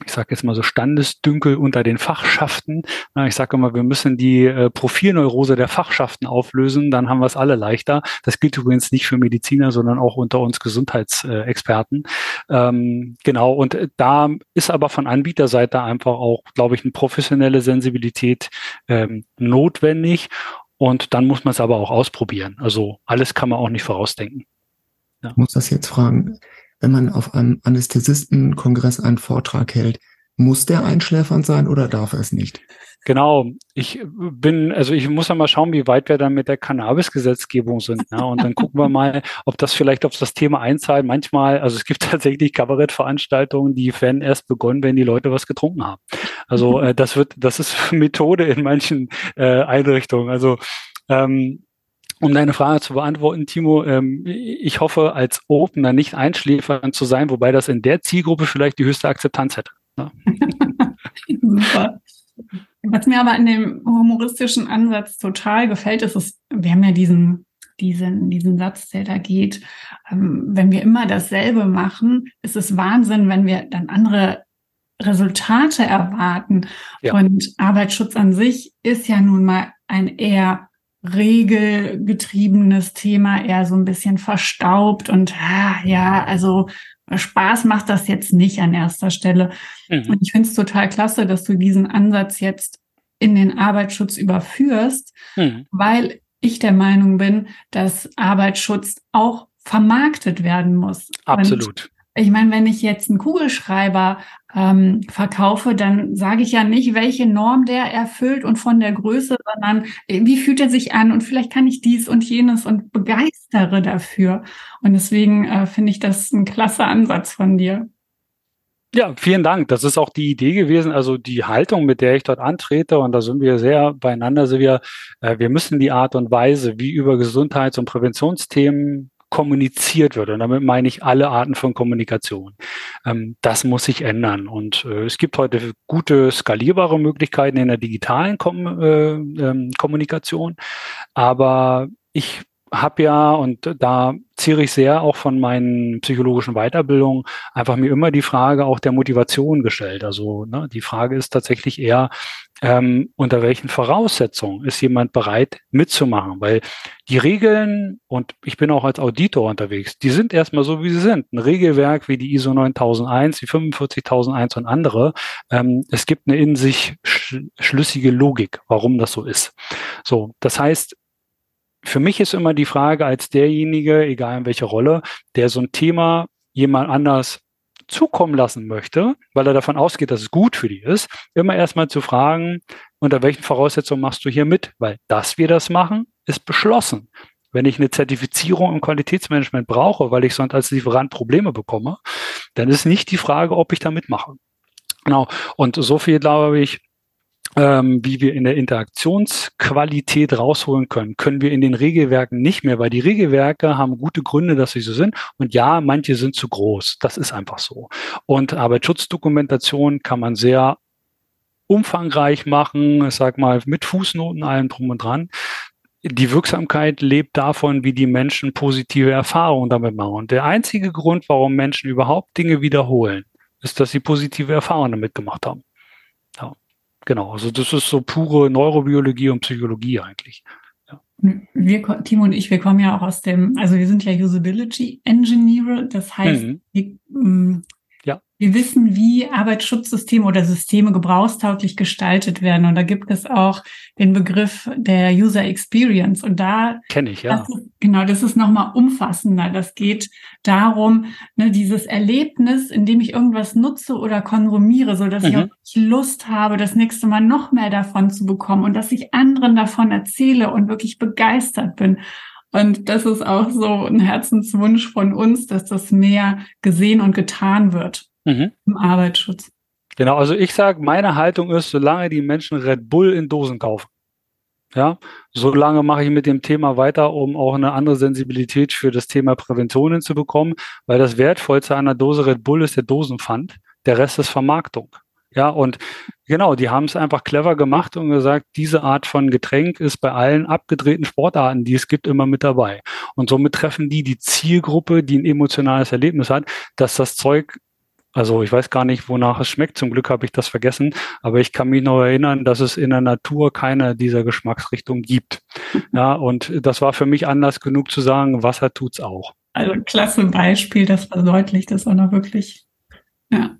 ich sage jetzt mal so Standesdünkel unter den Fachschaften. Ich sage immer, wir müssen die äh, Profilneurose der Fachschaften auflösen, dann haben wir es alle leichter. Das gilt übrigens nicht für Mediziner, sondern auch unter uns Gesundheitsexperten. Ähm, genau, und da ist aber von Anbieterseite einfach auch, glaube ich, eine professionelle Sensibilität ähm, notwendig. Und dann muss man es aber auch ausprobieren. Also alles kann man auch nicht vorausdenken. Ja. Ich muss das jetzt fragen wenn man auf einem Anästhesistenkongress einen Vortrag hält, muss der einschläfernd sein oder darf er es nicht? Genau. Ich bin, also ich muss ja mal schauen, wie weit wir dann mit der Cannabis-Gesetzgebung sind. Ne? Und dann gucken wir mal, ob das vielleicht auf das Thema einzahlt. Manchmal, also es gibt tatsächlich Kabarettveranstaltungen, die werden erst begonnen, wenn die Leute was getrunken haben. Also äh, das wird, das ist Methode in manchen äh, Einrichtungen. Also ähm, um deine Frage zu beantworten, Timo, ähm, ich hoffe, als Opener nicht einschläfernd zu sein, wobei das in der Zielgruppe vielleicht die höchste Akzeptanz hätte. Ne? Super. Was mir aber an dem humoristischen Ansatz total gefällt, ist, ist wir haben ja diesen, diesen, diesen Satz, der da geht, ähm, wenn wir immer dasselbe machen, ist es Wahnsinn, wenn wir dann andere Resultate erwarten. Ja. Und Arbeitsschutz an sich ist ja nun mal ein eher regelgetriebenes Thema, eher so ein bisschen verstaubt und ah, ja, also Spaß macht das jetzt nicht an erster Stelle. Mhm. Und ich finde es total klasse, dass du diesen Ansatz jetzt in den Arbeitsschutz überführst, mhm. weil ich der Meinung bin, dass Arbeitsschutz auch vermarktet werden muss. Absolut. Ich meine, wenn ich jetzt einen Kugelschreiber ähm, verkaufe, dann sage ich ja nicht, welche Norm der erfüllt und von der Größe, sondern äh, wie fühlt er sich an und vielleicht kann ich dies und jenes und begeistere dafür. Und deswegen äh, finde ich das ein klasse Ansatz von dir. Ja, vielen Dank. Das ist auch die Idee gewesen, also die Haltung, mit der ich dort antrete. Und da sind wir sehr beieinander, sind wir, äh, wir müssen die Art und Weise, wie über Gesundheits- und Präventionsthemen kommuniziert wird. Und damit meine ich alle Arten von Kommunikation. Ähm, das muss sich ändern. Und äh, es gibt heute gute skalierbare Möglichkeiten in der digitalen Kom äh, ähm, Kommunikation. Aber ich habe ja, und da zehre ich sehr auch von meinen psychologischen Weiterbildungen, einfach mir immer die Frage auch der Motivation gestellt. Also ne, die Frage ist tatsächlich eher, ähm, unter welchen Voraussetzungen ist jemand bereit mitzumachen? Weil die Regeln, und ich bin auch als Auditor unterwegs, die sind erstmal so, wie sie sind. Ein Regelwerk wie die ISO 9001, die 45001 und andere. Ähm, es gibt eine in sich sch schlüssige Logik, warum das so ist. So, das heißt, für mich ist immer die Frage als derjenige, egal in welcher Rolle, der so ein Thema jemand anders zukommen lassen möchte, weil er davon ausgeht, dass es gut für die ist, immer erstmal zu fragen, unter welchen Voraussetzungen machst du hier mit? Weil, dass wir das machen, ist beschlossen. Wenn ich eine Zertifizierung im Qualitätsmanagement brauche, weil ich sonst als Lieferant Probleme bekomme, dann ist nicht die Frage, ob ich da mitmache. Genau. Und so viel, glaube ich, ähm, wie wir in der Interaktionsqualität rausholen können, können wir in den Regelwerken nicht mehr, weil die Regelwerke haben gute Gründe, dass sie so sind. Und ja, manche sind zu groß. Das ist einfach so. Und Arbeitsschutzdokumentation kann man sehr umfangreich machen, ich sag mal, mit Fußnoten, allem drum und dran. Die Wirksamkeit lebt davon, wie die Menschen positive Erfahrungen damit machen. Und der einzige Grund, warum Menschen überhaupt Dinge wiederholen, ist, dass sie positive Erfahrungen damit gemacht haben. Genau, also das ist so pure Neurobiologie und Psychologie eigentlich. Ja. Wir, Timo und ich, wir kommen ja auch aus dem, also wir sind ja Usability Engineer, das heißt, mhm. wir, ähm, wir wissen, wie Arbeitsschutzsysteme oder Systeme gebrauchstauglich gestaltet werden. Und da gibt es auch den Begriff der User Experience. Und da kenne ich, ja. Das ist, genau, das ist nochmal umfassender. Das geht darum, ne, dieses Erlebnis, in dem ich irgendwas nutze oder konsumiere, so dass mhm. ich auch Lust habe, das nächste Mal noch mehr davon zu bekommen und dass ich anderen davon erzähle und wirklich begeistert bin. Und das ist auch so ein Herzenswunsch von uns, dass das mehr gesehen und getan wird mhm. im Arbeitsschutz. Genau, also ich sage, meine Haltung ist, solange die Menschen Red Bull in Dosen kaufen, ja, solange mache ich mit dem Thema weiter, um auch eine andere Sensibilität für das Thema Prävention hinzubekommen, weil das Wertvollste einer Dose Red Bull ist der Dosenpfand, der Rest ist Vermarktung. Ja, und genau, die haben es einfach clever gemacht und gesagt, diese Art von Getränk ist bei allen abgedrehten Sportarten, die es gibt, immer mit dabei. Und somit treffen die die Zielgruppe, die ein emotionales Erlebnis hat, dass das Zeug also ich weiß gar nicht, wonach es schmeckt. Zum Glück habe ich das vergessen. Aber ich kann mich noch erinnern, dass es in der Natur keine dieser Geschmacksrichtungen gibt. Ja, und das war für mich Anlass genug zu sagen, Wasser tut's auch. Also klasse Beispiel, das verdeutlicht das auch noch wirklich. Ja.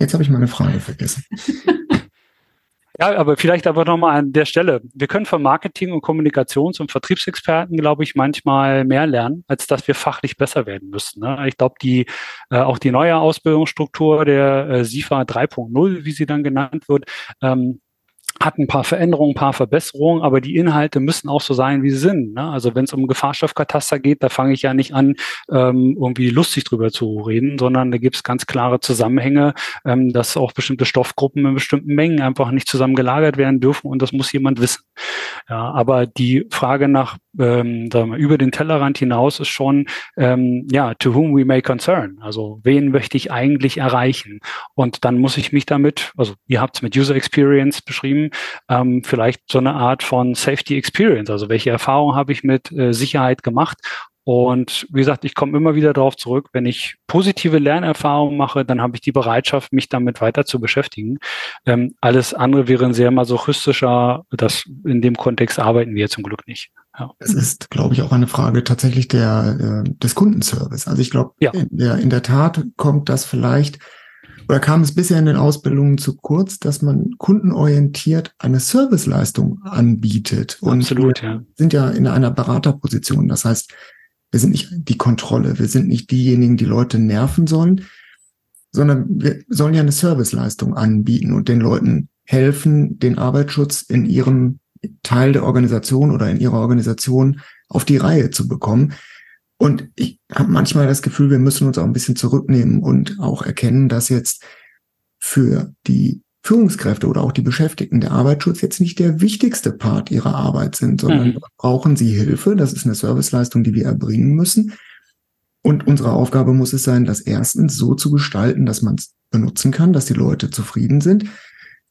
Jetzt habe ich meine Frage vergessen. Ja, aber vielleicht aber nochmal an der Stelle. Wir können von Marketing und Kommunikations- und Vertriebsexperten, glaube ich, manchmal mehr lernen, als dass wir fachlich besser werden müssen. Ne? Ich glaube, die äh, auch die neue Ausbildungsstruktur der äh, SIFA 3.0, wie sie dann genannt wird, ähm, hat ein paar Veränderungen, ein paar Verbesserungen, aber die Inhalte müssen auch so sein, wie sie sind. Ne? Also wenn es um Gefahrstoffkataster geht, da fange ich ja nicht an, ähm, irgendwie lustig drüber zu reden, sondern da gibt es ganz klare Zusammenhänge, ähm, dass auch bestimmte Stoffgruppen in bestimmten Mengen einfach nicht zusammen gelagert werden dürfen und das muss jemand wissen. Ja, aber die Frage nach ähm, wir, über den Tellerrand hinaus ist schon, ähm, ja, to whom we may concern. Also wen möchte ich eigentlich erreichen? Und dann muss ich mich damit, also ihr habt es mit User Experience beschrieben, ähm, vielleicht so eine Art von Safety Experience. Also welche Erfahrungen habe ich mit äh, Sicherheit gemacht und wie gesagt, ich komme immer wieder darauf zurück, wenn ich positive Lernerfahrungen mache, dann habe ich die Bereitschaft, mich damit weiter zu beschäftigen. Ähm, alles andere wäre ein sehr masochistischer, das in dem Kontext arbeiten wir zum Glück nicht. Ja. Es ist, glaube ich, auch eine Frage tatsächlich der, äh, des Kundenservice. Also ich glaube, ja. in, der, in der Tat kommt das vielleicht oder kam es bisher in den Ausbildungen zu kurz, dass man kundenorientiert eine Serviceleistung anbietet. Und Absolut, ja. sind ja in einer Beraterposition. Das heißt, wir sind nicht die Kontrolle, wir sind nicht diejenigen, die Leute nerven sollen, sondern wir sollen ja eine Serviceleistung anbieten und den Leuten helfen, den Arbeitsschutz in ihrem Teil der Organisation oder in ihrer Organisation auf die Reihe zu bekommen. Und ich habe manchmal das Gefühl, wir müssen uns auch ein bisschen zurücknehmen und auch erkennen, dass jetzt für die Führungskräfte oder auch die Beschäftigten der Arbeitsschutz jetzt nicht der wichtigste Part ihrer Arbeit sind, sondern mhm. brauchen sie Hilfe. Das ist eine Serviceleistung, die wir erbringen müssen. Und unsere Aufgabe muss es sein, das erstens so zu gestalten, dass man es benutzen kann, dass die Leute zufrieden sind,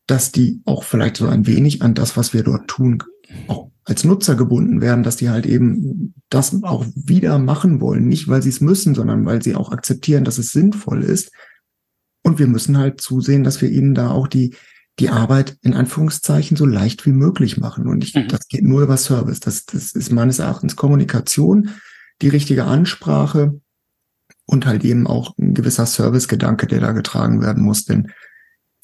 dass die auch vielleicht so ein wenig an das, was wir dort tun, auch als Nutzer gebunden werden, dass die halt eben das auch wieder machen wollen. Nicht, weil sie es müssen, sondern weil sie auch akzeptieren, dass es sinnvoll ist. Und wir müssen halt zusehen, dass wir ihnen da auch die, die Arbeit in Anführungszeichen so leicht wie möglich machen. Und ich, mhm. das geht nur über Service. Das, das ist meines Erachtens Kommunikation, die richtige Ansprache und halt eben auch ein gewisser Servicegedanke, der da getragen werden muss. Denn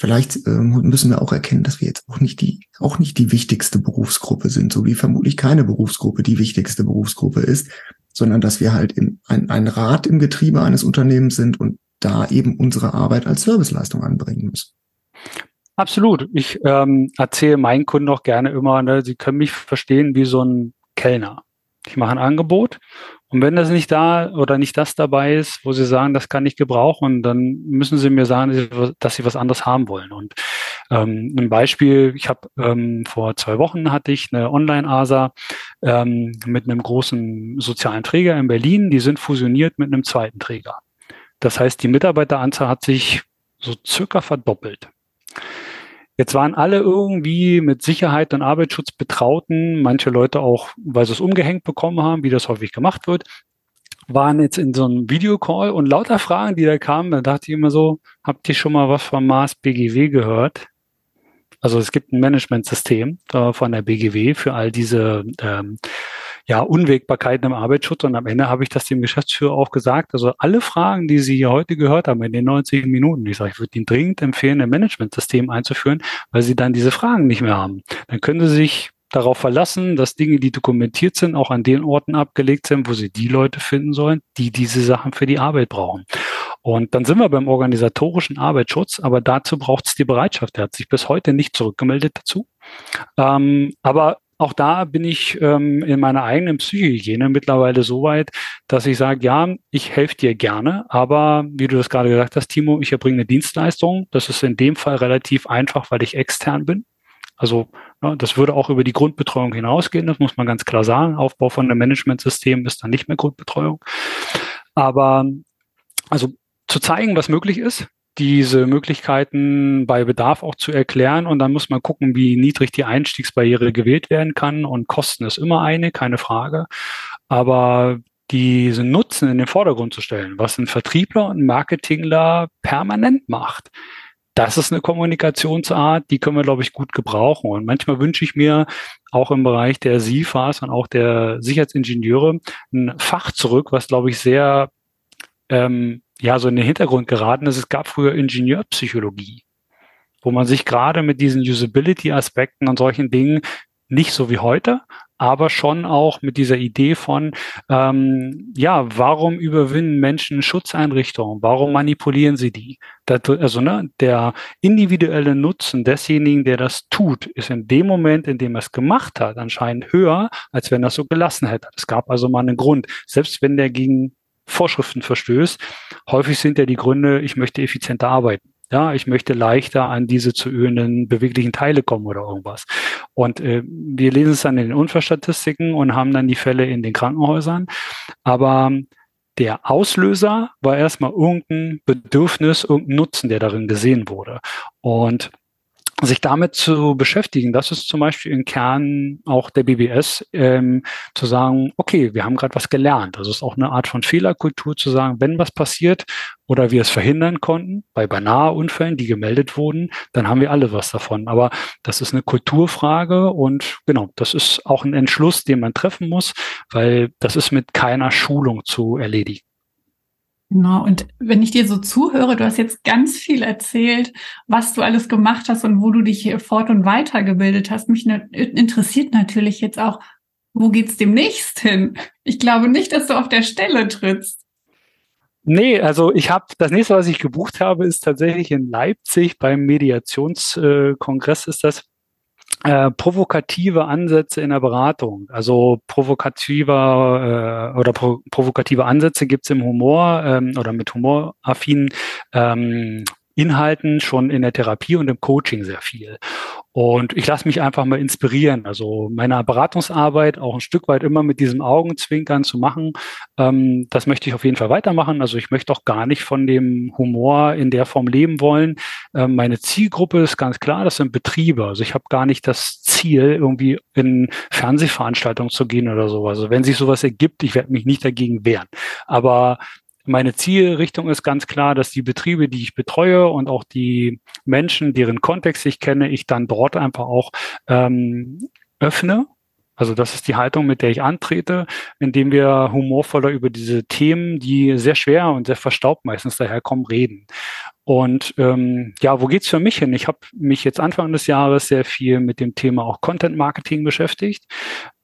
vielleicht äh, müssen wir auch erkennen, dass wir jetzt auch nicht die, auch nicht die wichtigste Berufsgruppe sind, so wie vermutlich keine Berufsgruppe die wichtigste Berufsgruppe ist, sondern dass wir halt im, ein, ein Rad im Getriebe eines Unternehmens sind und da eben unsere Arbeit als Serviceleistung anbringen müssen. Absolut. Ich ähm, erzähle meinen Kunden auch gerne immer, ne, sie können mich verstehen wie so ein Kellner. Ich mache ein Angebot und wenn das nicht da oder nicht das dabei ist, wo sie sagen, das kann ich gebrauchen, dann müssen sie mir sagen, dass sie was anderes haben wollen. Und ähm, ein Beispiel, ich habe ähm, vor zwei Wochen hatte ich eine Online-ASA ähm, mit einem großen sozialen Träger in Berlin, die sind fusioniert mit einem zweiten Träger. Das heißt, die Mitarbeiteranzahl hat sich so circa verdoppelt. Jetzt waren alle irgendwie mit Sicherheit und Arbeitsschutz betrauten, manche Leute auch, weil sie es umgehängt bekommen haben, wie das häufig gemacht wird, waren jetzt in so einem Videocall und lauter Fragen, die da kamen, da dachte ich immer so, habt ihr schon mal was vom Mars BGW gehört? Also es gibt ein Managementsystem äh, von der BGW für all diese ähm, ja, Unwägbarkeiten im Arbeitsschutz. Und am Ende habe ich das dem Geschäftsführer auch gesagt. Also alle Fragen, die Sie hier heute gehört haben in den 90 Minuten, ich sage, ich würde Ihnen dringend empfehlen, ein Managementsystem einzuführen, weil Sie dann diese Fragen nicht mehr haben. Dann können Sie sich darauf verlassen, dass Dinge, die dokumentiert sind, auch an den Orten abgelegt sind, wo Sie die Leute finden sollen, die diese Sachen für die Arbeit brauchen. Und dann sind wir beim organisatorischen Arbeitsschutz, aber dazu braucht es die Bereitschaft. Er hat sich bis heute nicht zurückgemeldet dazu. Ähm, aber auch da bin ich ähm, in meiner eigenen Psychohygiene mittlerweile so weit, dass ich sage, ja, ich helfe dir gerne, aber wie du das gerade gesagt hast, Timo, ich erbringe eine Dienstleistung. Das ist in dem Fall relativ einfach, weil ich extern bin. Also ja, das würde auch über die Grundbetreuung hinausgehen, das muss man ganz klar sagen. Aufbau von einem Managementsystem ist dann nicht mehr Grundbetreuung. Aber also zu zeigen, was möglich ist, diese Möglichkeiten bei Bedarf auch zu erklären und dann muss man gucken, wie niedrig die Einstiegsbarriere gewählt werden kann und Kosten ist immer eine, keine Frage. Aber diesen Nutzen in den Vordergrund zu stellen, was ein Vertriebler und ein Marketingler permanent macht, das ist eine Kommunikationsart, die können wir, glaube ich, gut gebrauchen. Und manchmal wünsche ich mir auch im Bereich der SIFAs und auch der Sicherheitsingenieure ein Fach zurück, was, glaube ich, sehr ähm, ja so in den Hintergrund geraten ist. Es gab früher Ingenieurpsychologie, wo man sich gerade mit diesen Usability-Aspekten und solchen Dingen nicht so wie heute, aber schon auch mit dieser Idee von, ähm, ja, warum überwinden Menschen Schutzeinrichtungen? Warum manipulieren sie die? Das, also ne, der individuelle Nutzen desjenigen, der das tut, ist in dem Moment, in dem er es gemacht hat, anscheinend höher, als wenn er es so gelassen hätte. Es gab also mal einen Grund, selbst wenn der gegen Vorschriften verstößt. Häufig sind ja die Gründe, ich möchte effizienter arbeiten. Ja, ich möchte leichter an diese zu ölenden beweglichen Teile kommen oder irgendwas. Und äh, wir lesen es dann in den Unfallstatistiken und haben dann die Fälle in den Krankenhäusern. Aber der Auslöser war erstmal irgendein Bedürfnis, irgendein Nutzen, der darin gesehen wurde. Und sich damit zu beschäftigen, das ist zum Beispiel im Kern auch der BBS, ähm, zu sagen, okay, wir haben gerade was gelernt. Das ist auch eine Art von Fehlerkultur zu sagen, wenn was passiert oder wir es verhindern konnten, bei beinahe Unfällen, die gemeldet wurden, dann haben wir alle was davon. Aber das ist eine Kulturfrage und genau, das ist auch ein Entschluss, den man treffen muss, weil das ist mit keiner Schulung zu erledigen. Genau, und wenn ich dir so zuhöre, du hast jetzt ganz viel erzählt, was du alles gemacht hast und wo du dich fort- und weitergebildet hast. Mich interessiert natürlich jetzt auch, wo geht's demnächst hin? Ich glaube nicht, dass du auf der Stelle trittst. Nee, also ich habe das nächste, was ich gebucht habe, ist tatsächlich in Leipzig beim Mediationskongress äh, ist das äh, provokative Ansätze in der Beratung. Also provokativer äh, oder pro, provokative Ansätze gibt's im Humor ähm, oder mit humoraffinen ähm, Inhalten schon in der Therapie und im Coaching sehr viel. Und ich lasse mich einfach mal inspirieren. Also meine Beratungsarbeit auch ein Stück weit immer mit diesem Augenzwinkern zu machen, ähm, das möchte ich auf jeden Fall weitermachen. Also ich möchte auch gar nicht von dem Humor in der Form leben wollen. Ähm, meine Zielgruppe ist ganz klar, das sind Betriebe. Also ich habe gar nicht das Ziel, irgendwie in Fernsehveranstaltungen zu gehen oder sowas. Also wenn sich sowas ergibt, ich werde mich nicht dagegen wehren. Aber meine Zielrichtung ist ganz klar, dass die Betriebe, die ich betreue und auch die Menschen, deren Kontext ich kenne, ich dann dort einfach auch ähm, öffne. Also das ist die Haltung, mit der ich antrete, indem wir humorvoller über diese Themen, die sehr schwer und sehr verstaubt meistens daherkommen, reden. Und ähm, ja, wo geht's für mich hin? Ich habe mich jetzt Anfang des Jahres sehr viel mit dem Thema auch Content Marketing beschäftigt,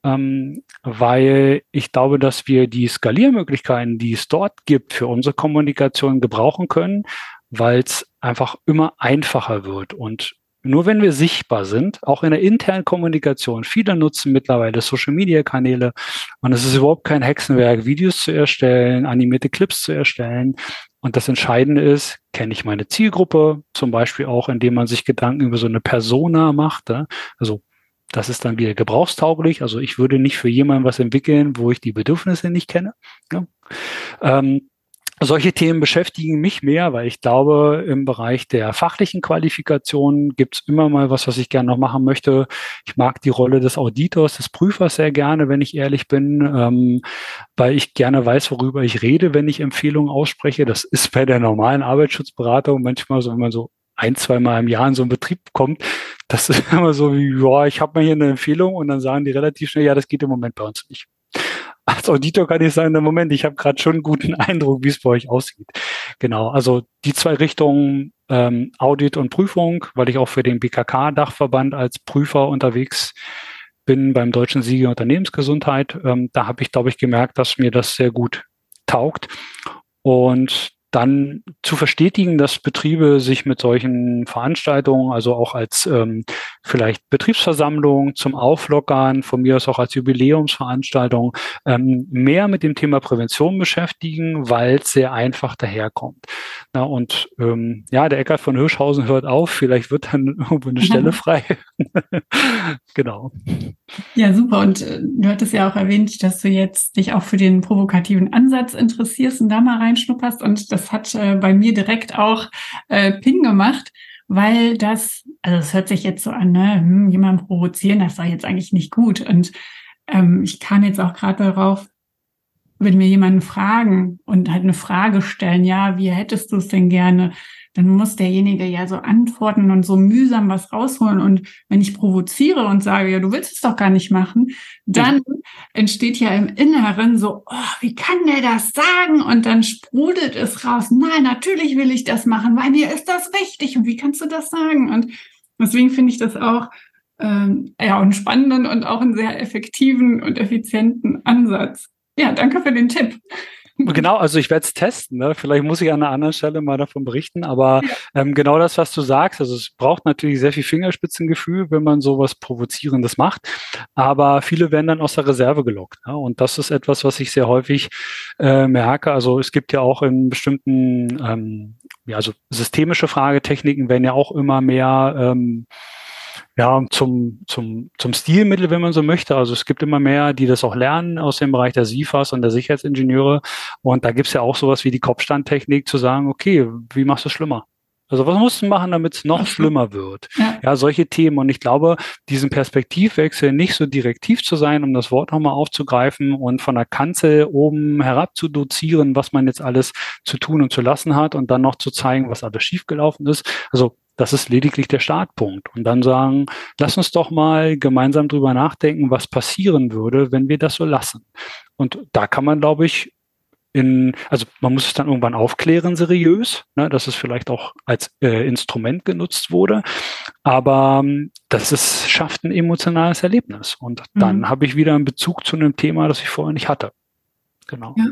ähm, weil ich glaube, dass wir die Skaliermöglichkeiten, die es dort gibt, für unsere Kommunikation gebrauchen können, weil es einfach immer einfacher wird. Und nur wenn wir sichtbar sind, auch in der internen Kommunikation, viele nutzen mittlerweile Social-Media-Kanäle und es ist überhaupt kein Hexenwerk, Videos zu erstellen, animierte Clips zu erstellen. Und das Entscheidende ist, kenne ich meine Zielgruppe, zum Beispiel auch, indem man sich Gedanken über so eine Persona macht. Also das ist dann wieder gebrauchstauglich. Also ich würde nicht für jemanden was entwickeln, wo ich die Bedürfnisse nicht kenne. Ja. Ähm, solche Themen beschäftigen mich mehr, weil ich glaube, im Bereich der fachlichen Qualifikation gibt es immer mal was, was ich gerne noch machen möchte. Ich mag die Rolle des Auditors, des Prüfers sehr gerne, wenn ich ehrlich bin, ähm, weil ich gerne weiß, worüber ich rede, wenn ich Empfehlungen ausspreche. Das ist bei der normalen Arbeitsschutzberatung manchmal so, wenn man so ein, zwei Mal im Jahr in so einen Betrieb kommt, das ist immer so wie, ja, ich habe mal hier eine Empfehlung und dann sagen die relativ schnell, ja, das geht im Moment bei uns nicht als Auditor kann ich sagen, im Moment, ich habe gerade schon einen guten Eindruck, wie es bei euch aussieht. Genau, also die zwei Richtungen ähm, Audit und Prüfung, weil ich auch für den BKK-Dachverband als Prüfer unterwegs bin beim Deutschen Siege Unternehmensgesundheit. Ähm, da habe ich, glaube ich, gemerkt, dass mir das sehr gut taugt. Und dann zu verstetigen, dass Betriebe sich mit solchen Veranstaltungen, also auch als ähm, vielleicht Betriebsversammlungen zum Auflockern, von mir aus auch als Jubiläumsveranstaltung, ähm, mehr mit dem Thema Prävention beschäftigen, weil es sehr einfach daherkommt. Na, und ähm, ja, der Eckart von Hirschhausen hört auf, vielleicht wird dann irgendwo eine Stelle frei. genau. Ja, super. Und äh, du hattest ja auch erwähnt, dass du jetzt dich auch für den provokativen Ansatz interessierst und da mal reinschnupperst. Und das hat äh, bei mir direkt auch äh, Ping gemacht, weil das, also es hört sich jetzt so an, ne, hm, jemand provozieren, das war jetzt eigentlich nicht gut. Und ähm, ich kam jetzt auch gerade darauf, wenn wir jemanden fragen und halt eine Frage stellen, ja, wie hättest du es denn gerne? dann muss derjenige ja so antworten und so mühsam was rausholen. Und wenn ich provoziere und sage, ja, du willst es doch gar nicht machen, dann entsteht ja im Inneren so, oh, wie kann der das sagen? Und dann sprudelt es raus. Nein, natürlich will ich das machen, weil mir ist das wichtig. Und wie kannst du das sagen? Und deswegen finde ich das auch ähm, ja, einen spannenden und auch einen sehr effektiven und effizienten Ansatz. Ja, danke für den Tipp. Genau, also ich werde es testen. Ne? Vielleicht muss ich an einer anderen Stelle mal davon berichten. Aber ja. ähm, genau das, was du sagst, also es braucht natürlich sehr viel Fingerspitzengefühl, wenn man sowas Provozierendes macht. Aber viele werden dann aus der Reserve gelockt. Ne? Und das ist etwas, was ich sehr häufig äh, merke. Also es gibt ja auch in bestimmten, ähm, ja, also systemische Fragetechniken werden ja auch immer mehr ähm, ja, zum, zum, zum Stilmittel, wenn man so möchte. Also es gibt immer mehr, die das auch lernen aus dem Bereich der SIFAs und der Sicherheitsingenieure. Und da gibt es ja auch sowas wie die Kopfstandtechnik zu sagen, okay, wie machst du es schlimmer? Also was musst du machen, damit es noch schlimmer wird? Ja. ja. solche Themen. Und ich glaube, diesen Perspektivwechsel nicht so direktiv zu sein, um das Wort nochmal aufzugreifen und von der Kanzel oben herab zu dozieren, was man jetzt alles zu tun und zu lassen hat und dann noch zu zeigen, was alles schiefgelaufen ist. Also das ist lediglich der Startpunkt. Und dann sagen, lass uns doch mal gemeinsam drüber nachdenken, was passieren würde, wenn wir das so lassen. Und da kann man, glaube ich, in, also man muss es dann irgendwann aufklären, seriös, ne, dass es vielleicht auch als äh, Instrument genutzt wurde. Aber ähm, das ist, schafft ein emotionales Erlebnis. Und mhm. dann habe ich wieder einen Bezug zu einem Thema, das ich vorher nicht hatte. Genau. Ja.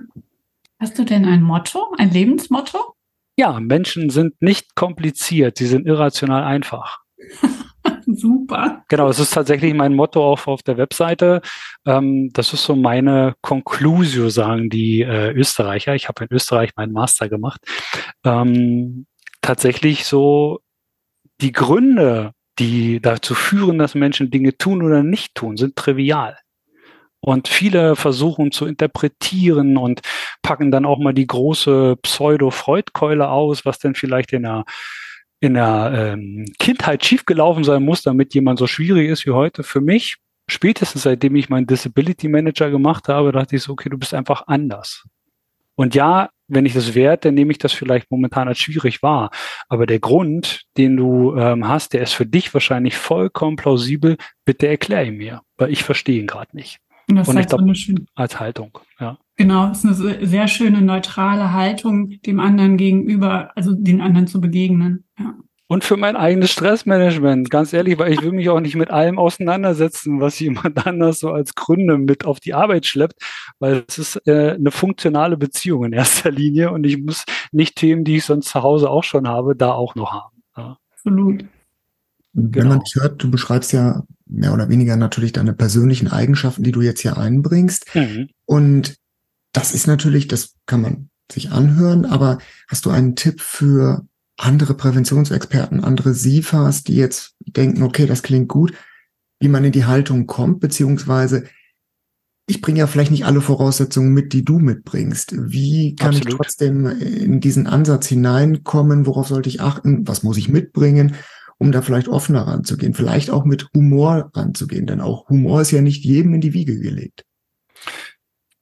Hast du denn ein Motto, ein Lebensmotto? Ja, Menschen sind nicht kompliziert, sie sind irrational einfach. Super. Genau, es ist tatsächlich mein Motto auf, auf der Webseite. Ähm, das ist so meine Conclusio, sagen die äh, Österreicher. Ich habe in Österreich meinen Master gemacht. Ähm, tatsächlich so die Gründe, die dazu führen, dass Menschen Dinge tun oder nicht tun, sind trivial. Und viele versuchen zu interpretieren und packen dann auch mal die große Pseudo-Freud-Keule aus, was denn vielleicht in der, in der ähm, Kindheit schiefgelaufen sein muss, damit jemand so schwierig ist wie heute. Für mich, spätestens seitdem ich meinen Disability Manager gemacht habe, dachte ich so, okay, du bist einfach anders. Und ja, wenn ich das werte, dann nehme ich das vielleicht momentan als schwierig wahr. Aber der Grund, den du ähm, hast, der ist für dich wahrscheinlich vollkommen plausibel. Bitte erklär ihn mir, weil ich verstehe ihn gerade nicht. Und das ist halt glaub, so schöne, als Haltung, ja. Genau, es ist eine sehr schöne neutrale Haltung dem anderen gegenüber, also den anderen zu begegnen. Ja. Und für mein eigenes Stressmanagement, ganz ehrlich, weil ich will mich auch nicht mit allem auseinandersetzen, was jemand anders so als Gründe mit auf die Arbeit schleppt, weil es ist äh, eine funktionale Beziehung in erster Linie und ich muss nicht Themen, die ich sonst zu Hause auch schon habe, da auch noch haben. Ja. Absolut. Wenn genau. man dich hört, du beschreibst ja mehr oder weniger natürlich deine persönlichen Eigenschaften, die du jetzt hier einbringst. Mhm. Und das ist natürlich, das kann man sich anhören, aber hast du einen Tipp für andere Präventionsexperten, andere SIFAs, die jetzt denken, okay, das klingt gut, wie man in die Haltung kommt, beziehungsweise ich bringe ja vielleicht nicht alle Voraussetzungen mit, die du mitbringst. Wie kann Absolut. ich trotzdem in diesen Ansatz hineinkommen? Worauf sollte ich achten? Was muss ich mitbringen? Um da vielleicht offener ranzugehen, vielleicht auch mit Humor ranzugehen, denn auch Humor ist ja nicht jedem in die Wiege gelegt.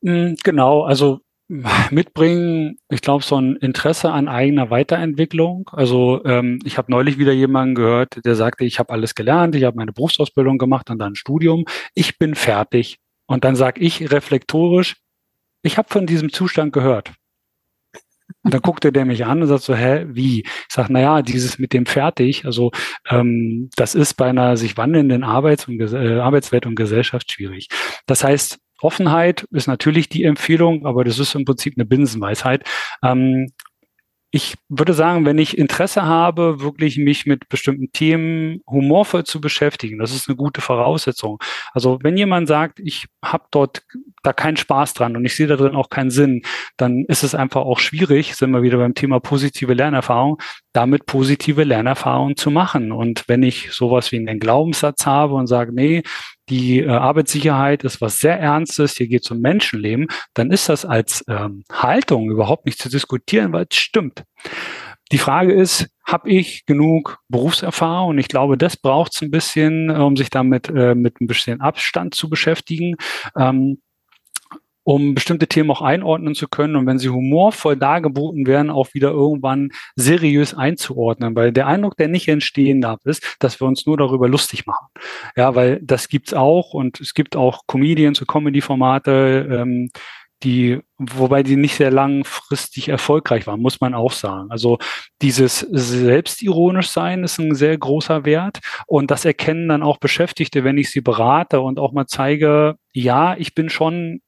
Hm, genau, also mitbringen, ich glaube, so ein Interesse an eigener Weiterentwicklung. Also ähm, ich habe neulich wieder jemanden gehört, der sagte, ich habe alles gelernt, ich habe meine Berufsausbildung gemacht und dann ein Studium, ich bin fertig. Und dann sage ich reflektorisch, ich habe von diesem Zustand gehört. Und dann guckte der mich an und sagt so, hä, wie? Ich sage, naja, dieses mit dem fertig, also ähm, das ist bei einer sich wandelnden Arbeits- und, äh, Arbeitswelt und Gesellschaft schwierig. Das heißt, Offenheit ist natürlich die Empfehlung, aber das ist im Prinzip eine Binsenweisheit. Ähm, ich würde sagen, wenn ich Interesse habe, wirklich mich mit bestimmten Themen humorvoll zu beschäftigen, das ist eine gute Voraussetzung. Also wenn jemand sagt, ich habe dort da keinen Spaß dran und ich sehe da drin auch keinen Sinn, dann ist es einfach auch schwierig, sind wir wieder beim Thema positive Lernerfahrung, damit positive Lernerfahrungen zu machen. Und wenn ich sowas wie einen Glaubenssatz habe und sage, nee, die äh, Arbeitssicherheit ist was sehr Ernstes, hier geht es um Menschenleben, dann ist das als ähm, Haltung überhaupt nicht zu diskutieren, weil es stimmt. Die Frage ist, habe ich genug Berufserfahrung? Und ich glaube, das braucht es ein bisschen, um sich damit äh, mit ein bisschen Abstand zu beschäftigen. Ähm, um bestimmte Themen auch einordnen zu können und wenn sie humorvoll dargeboten werden, auch wieder irgendwann seriös einzuordnen. Weil der Eindruck, der nicht entstehen darf, ist, dass wir uns nur darüber lustig machen. Ja, weil das gibt's auch und es gibt auch Comedians und Comedy-Formate, ähm, die, wobei die nicht sehr langfristig erfolgreich waren, muss man auch sagen. Also dieses selbstironisch sein ist ein sehr großer Wert und das erkennen dann auch Beschäftigte, wenn ich sie berate und auch mal zeige, ja, ich bin schon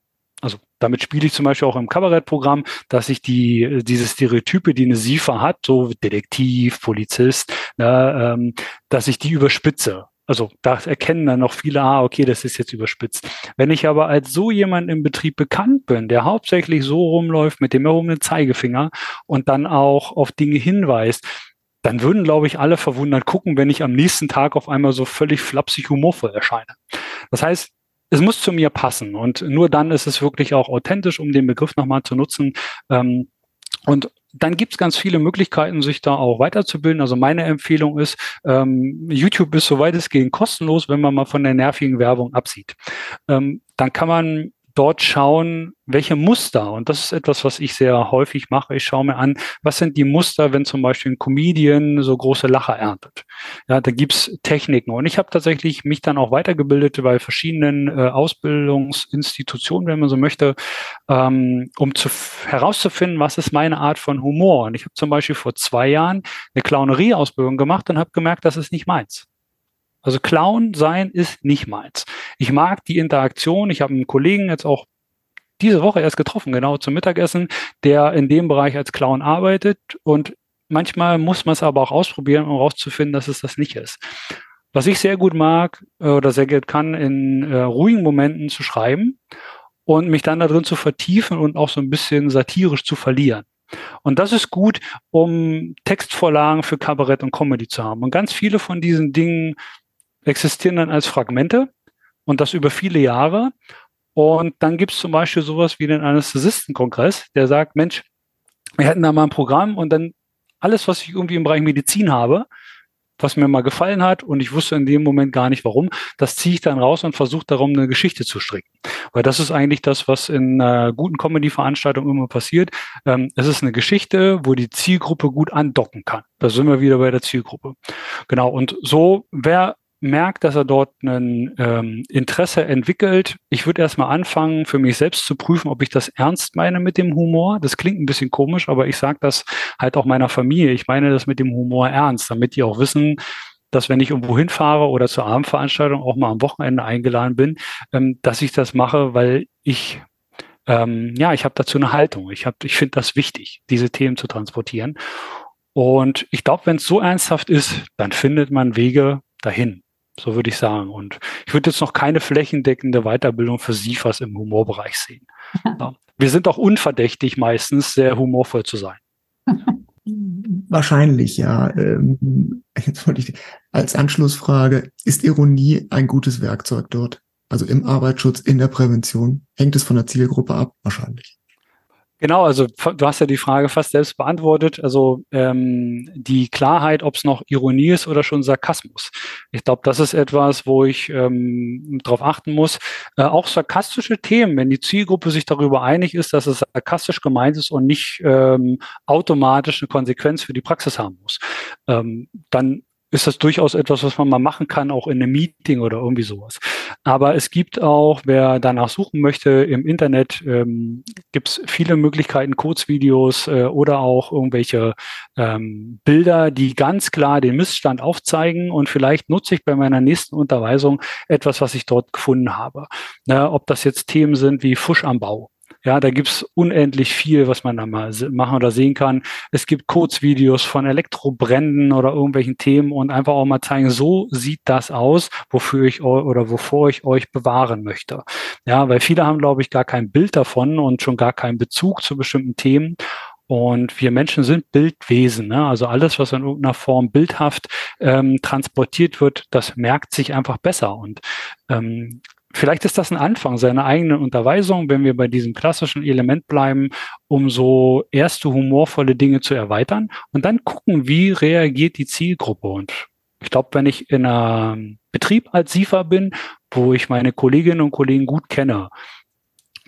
damit spiele ich zum Beispiel auch im Kabarettprogramm, dass ich die, diese Stereotype, die eine SIFA hat, so Detektiv, Polizist, ne, ähm, dass ich die überspitze. Also da erkennen dann noch viele, ah, okay, das ist jetzt überspitzt. Wenn ich aber als so jemand im Betrieb bekannt bin, der hauptsächlich so rumläuft mit dem erhobenen Zeigefinger und dann auch auf Dinge hinweist, dann würden, glaube ich, alle verwundert gucken, wenn ich am nächsten Tag auf einmal so völlig flapsig humorvoll erscheine. Das heißt, es muss zu mir passen und nur dann ist es wirklich auch authentisch, um den Begriff nochmal zu nutzen. Ähm, und dann gibt es ganz viele Möglichkeiten, sich da auch weiterzubilden. Also meine Empfehlung ist, ähm, YouTube ist soweit es geht kostenlos, wenn man mal von der nervigen Werbung absieht. Ähm, dann kann man dort schauen, welche Muster, und das ist etwas, was ich sehr häufig mache, ich schaue mir an, was sind die Muster, wenn zum Beispiel ein Comedian so große Lacher erntet. Ja, da gibt's Techniken. Und ich habe tatsächlich mich dann auch weitergebildet bei verschiedenen äh, Ausbildungsinstitutionen, wenn man so möchte, ähm, um zu, herauszufinden, was ist meine Art von Humor. Und ich habe zum Beispiel vor zwei Jahren eine Clownerie-Ausbildung gemacht und habe gemerkt, das ist nicht meins. Also Clown sein ist nicht meins. Ich mag die Interaktion. Ich habe einen Kollegen jetzt auch diese Woche erst getroffen, genau zum Mittagessen, der in dem Bereich als Clown arbeitet. Und manchmal muss man es aber auch ausprobieren, um herauszufinden, dass es das nicht ist. Was ich sehr gut mag äh, oder sehr gut kann, in äh, ruhigen Momenten zu schreiben und mich dann darin zu vertiefen und auch so ein bisschen satirisch zu verlieren. Und das ist gut, um Textvorlagen für Kabarett und Comedy zu haben. Und ganz viele von diesen Dingen existieren dann als Fragmente und das über viele Jahre. Und dann gibt es zum Beispiel sowas wie den Anästhesistenkongress, der sagt, Mensch, wir hätten da mal ein Programm und dann alles, was ich irgendwie im Bereich Medizin habe, was mir mal gefallen hat und ich wusste in dem Moment gar nicht warum, das ziehe ich dann raus und versuche darum eine Geschichte zu stricken. Weil das ist eigentlich das, was in einer guten Comedy-Veranstaltung immer passiert. Ähm, es ist eine Geschichte, wo die Zielgruppe gut andocken kann. Da sind wir wieder bei der Zielgruppe. Genau. Und so, wer merkt, dass er dort ein ähm, Interesse entwickelt. Ich würde erstmal anfangen, für mich selbst zu prüfen, ob ich das ernst meine mit dem Humor. Das klingt ein bisschen komisch, aber ich sage das halt auch meiner Familie. Ich meine das mit dem Humor ernst, damit die auch wissen, dass wenn ich irgendwo hinfahre oder zur Abendveranstaltung auch mal am Wochenende eingeladen bin, ähm, dass ich das mache, weil ich ähm, ja, ich habe dazu eine Haltung. Ich habe, ich finde das wichtig, diese Themen zu transportieren. Und ich glaube, wenn es so ernsthaft ist, dann findet man Wege dahin. So würde ich sagen. Und ich würde jetzt noch keine flächendeckende Weiterbildung für SIFAs im Humorbereich sehen. Ja. Wir sind auch unverdächtig meistens, sehr humorvoll zu sein. Wahrscheinlich, ja. Ähm, jetzt wollte ich als Anschlussfrage, ist Ironie ein gutes Werkzeug dort? Also im Arbeitsschutz, in der Prävention? Hängt es von der Zielgruppe ab? Wahrscheinlich. Genau, also du hast ja die Frage fast selbst beantwortet. Also ähm, die Klarheit, ob es noch Ironie ist oder schon Sarkasmus. Ich glaube, das ist etwas, wo ich ähm, darauf achten muss. Äh, auch sarkastische Themen, wenn die Zielgruppe sich darüber einig ist, dass es sarkastisch gemeint ist und nicht ähm, automatisch eine Konsequenz für die Praxis haben muss, ähm, dann ist das durchaus etwas, was man mal machen kann, auch in einem Meeting oder irgendwie sowas. Aber es gibt auch, wer danach suchen möchte, im Internet ähm, gibt es viele Möglichkeiten, Kurzvideos äh, oder auch irgendwelche ähm, Bilder, die ganz klar den Missstand aufzeigen. Und vielleicht nutze ich bei meiner nächsten Unterweisung etwas, was ich dort gefunden habe. Na, ob das jetzt Themen sind wie Fusch am Bau Ja, da gibt's unendlich viel, was man da mal machen oder sehen kann. Es gibt Kurzvideos von Elektrobränden oder irgendwelchen Themen und einfach auch mal zeigen, so sieht das aus, wofür ich oder wovor ich euch bewahren möchte. Ja, weil viele haben, glaube ich, gar kein Bild davon und schon gar keinen Bezug zu bestimmten Themen. Und wir Menschen sind Bildwesen. Ne? Also alles, was in irgendeiner Form bildhaft ähm, transportiert wird, das merkt sich einfach besser. Und ähm, vielleicht ist das ein Anfang seiner eigenen Unterweisung, wenn wir bei diesem klassischen Element bleiben, um so erste humorvolle Dinge zu erweitern und dann gucken, wie reagiert die Zielgruppe. Und ich glaube, wenn ich in einem Betrieb als SIFA bin, wo ich meine Kolleginnen und Kollegen gut kenne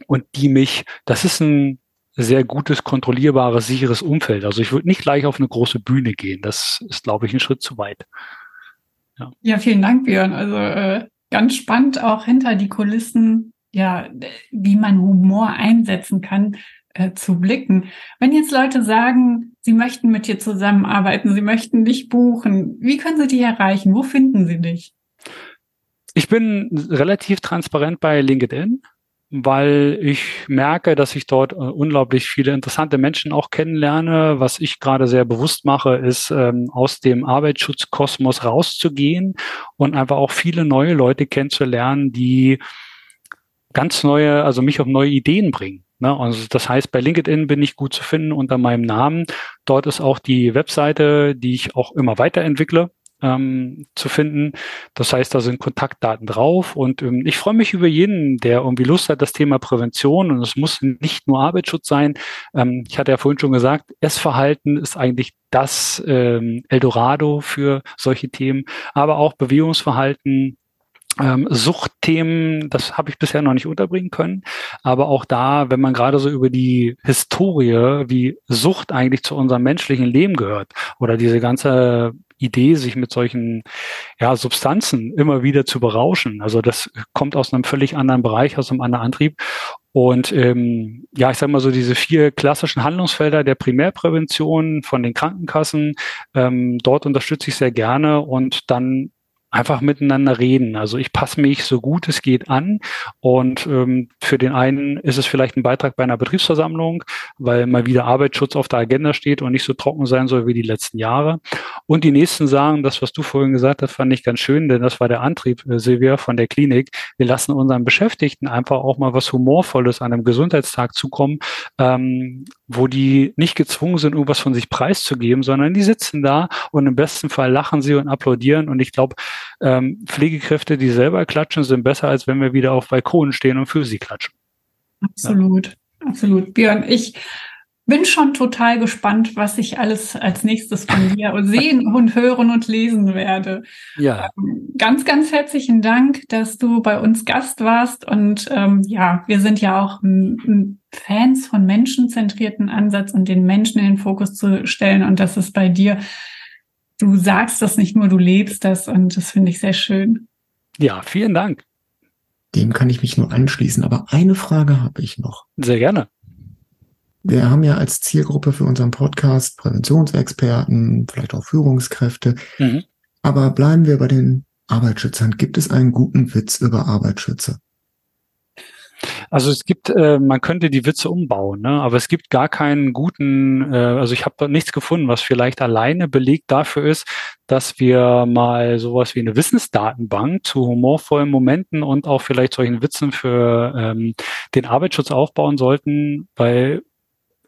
und die mich, das ist ein sehr gutes, kontrollierbares, sicheres Umfeld. Also ich würde nicht gleich auf eine große Bühne gehen. Das ist, glaube ich, ein Schritt zu weit. Ja, ja vielen Dank, Björn. Also äh, ganz spannend auch hinter die Kulissen, ja, wie man Humor einsetzen kann, äh, zu blicken. Wenn jetzt Leute sagen, sie möchten mit dir zusammenarbeiten, sie möchten dich buchen, wie können sie dich erreichen? Wo finden sie dich? Ich bin relativ transparent bei LinkedIn weil ich merke, dass ich dort äh, unglaublich viele interessante Menschen auch kennenlerne. Was ich gerade sehr bewusst mache, ist ähm, aus dem Arbeitsschutzkosmos rauszugehen und einfach auch viele neue Leute kennenzulernen, die ganz neue, also mich auf neue Ideen bringen. Ne? Also das heißt, bei LinkedIn bin ich gut zu finden unter meinem Namen. Dort ist auch die Webseite, die ich auch immer weiterentwickle ähm, zu finden. Das heißt, da sind Kontaktdaten drauf und ähm, ich freue mich über jeden, der irgendwie Lust hat, das Thema Prävention und es muss nicht nur Arbeitsschutz sein. Ähm, ich hatte ja vorhin schon gesagt, Essverhalten ist eigentlich das ähm, Eldorado für solche Themen, aber auch Bewegungsverhalten, ähm, Suchtthemen, das habe ich bisher noch nicht unterbringen können. Aber auch da, wenn man gerade so über die Historie, wie Sucht eigentlich zu unserem menschlichen Leben gehört oder diese ganze Idee, sich mit solchen ja, Substanzen immer wieder zu berauschen. Also das kommt aus einem völlig anderen Bereich, aus einem anderen Antrieb. Und ähm, ja, ich sage mal so, diese vier klassischen Handlungsfelder der Primärprävention von den Krankenkassen, ähm, dort unterstütze ich sehr gerne und dann einfach miteinander reden. Also ich passe mich so gut es geht an und ähm, für den einen ist es vielleicht ein Beitrag bei einer Betriebsversammlung, weil mal wieder Arbeitsschutz auf der Agenda steht und nicht so trocken sein soll wie die letzten Jahre. Und die nächsten sagen, das, was du vorhin gesagt hast, fand ich ganz schön, denn das war der Antrieb, äh, Silvia, von der Klinik. Wir lassen unseren Beschäftigten einfach auch mal was Humorvolles an einem Gesundheitstag zukommen, ähm, wo die nicht gezwungen sind, irgendwas von sich preiszugeben, sondern die sitzen da und im besten Fall lachen sie und applaudieren. Und ich glaube, ähm, Pflegekräfte, die selber klatschen, sind besser, als wenn wir wieder auf Balkonen stehen und für sie klatschen. Absolut, ja. absolut. Björn, ich bin schon total gespannt, was ich alles als nächstes von dir sehen und hören und lesen werde. Ja. Ähm, ganz, ganz herzlichen Dank, dass du bei uns Gast warst. Und ähm, ja, wir sind ja auch Fans von menschenzentrierten Ansatz und den Menschen in den Fokus zu stellen. Und das ist bei dir du sagst das nicht nur, du lebst das und das finde ich sehr schön. Ja, vielen Dank. Dem kann ich mich nur anschließen, aber eine Frage habe ich noch. Sehr gerne. Wir haben ja als Zielgruppe für unseren Podcast Präventionsexperten, vielleicht auch Führungskräfte. Mhm. Aber bleiben wir bei den Arbeitsschützern. Gibt es einen guten Witz über Arbeitsschützer? Also es gibt, äh, man könnte die Witze umbauen, ne? aber es gibt gar keinen guten, äh, also ich habe da nichts gefunden, was vielleicht alleine belegt dafür ist, dass wir mal sowas wie eine Wissensdatenbank zu humorvollen Momenten und auch vielleicht solchen Witzen für ähm, den Arbeitsschutz aufbauen sollten, weil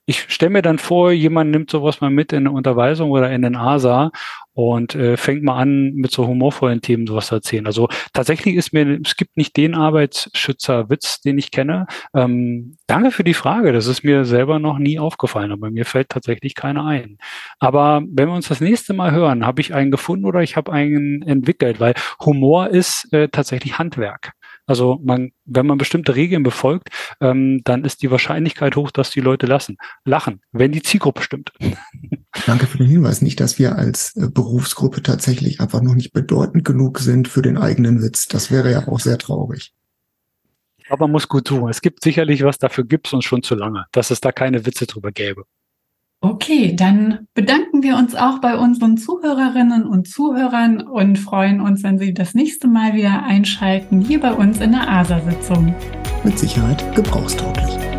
ich stelle mir dann vor, jemand nimmt sowas mal mit in eine Unterweisung oder in den ASA und äh, fängt mal an, mit so humorvollen Themen sowas zu erzählen. Also tatsächlich ist mir, es gibt nicht den Arbeitsschützerwitz, den ich kenne. Ähm, danke für die Frage. Das ist mir selber noch nie aufgefallen, aber mir fällt tatsächlich keiner ein. Aber wenn wir uns das nächste Mal hören, habe ich einen gefunden oder ich habe einen entwickelt, weil Humor ist äh, tatsächlich Handwerk. Also man, wenn man bestimmte Regeln befolgt, ähm, dann ist die Wahrscheinlichkeit hoch, dass die Leute lassen, lachen, wenn die Zielgruppe stimmt. Danke für den Hinweis. Nicht, dass wir als äh, Berufsgruppe tatsächlich einfach noch nicht bedeutend genug sind für den eigenen Witz. Das wäre ja auch sehr traurig. Aber man muss gut tun. Es gibt sicherlich was, dafür gibt es uns schon zu lange, dass es da keine Witze drüber gäbe. Okay, dann bedanken wir uns auch bei unseren Zuhörerinnen und Zuhörern und freuen uns, wenn Sie das nächste Mal wieder einschalten, hier bei uns in der ASA-Sitzung. Mit Sicherheit gebrauchstauglich.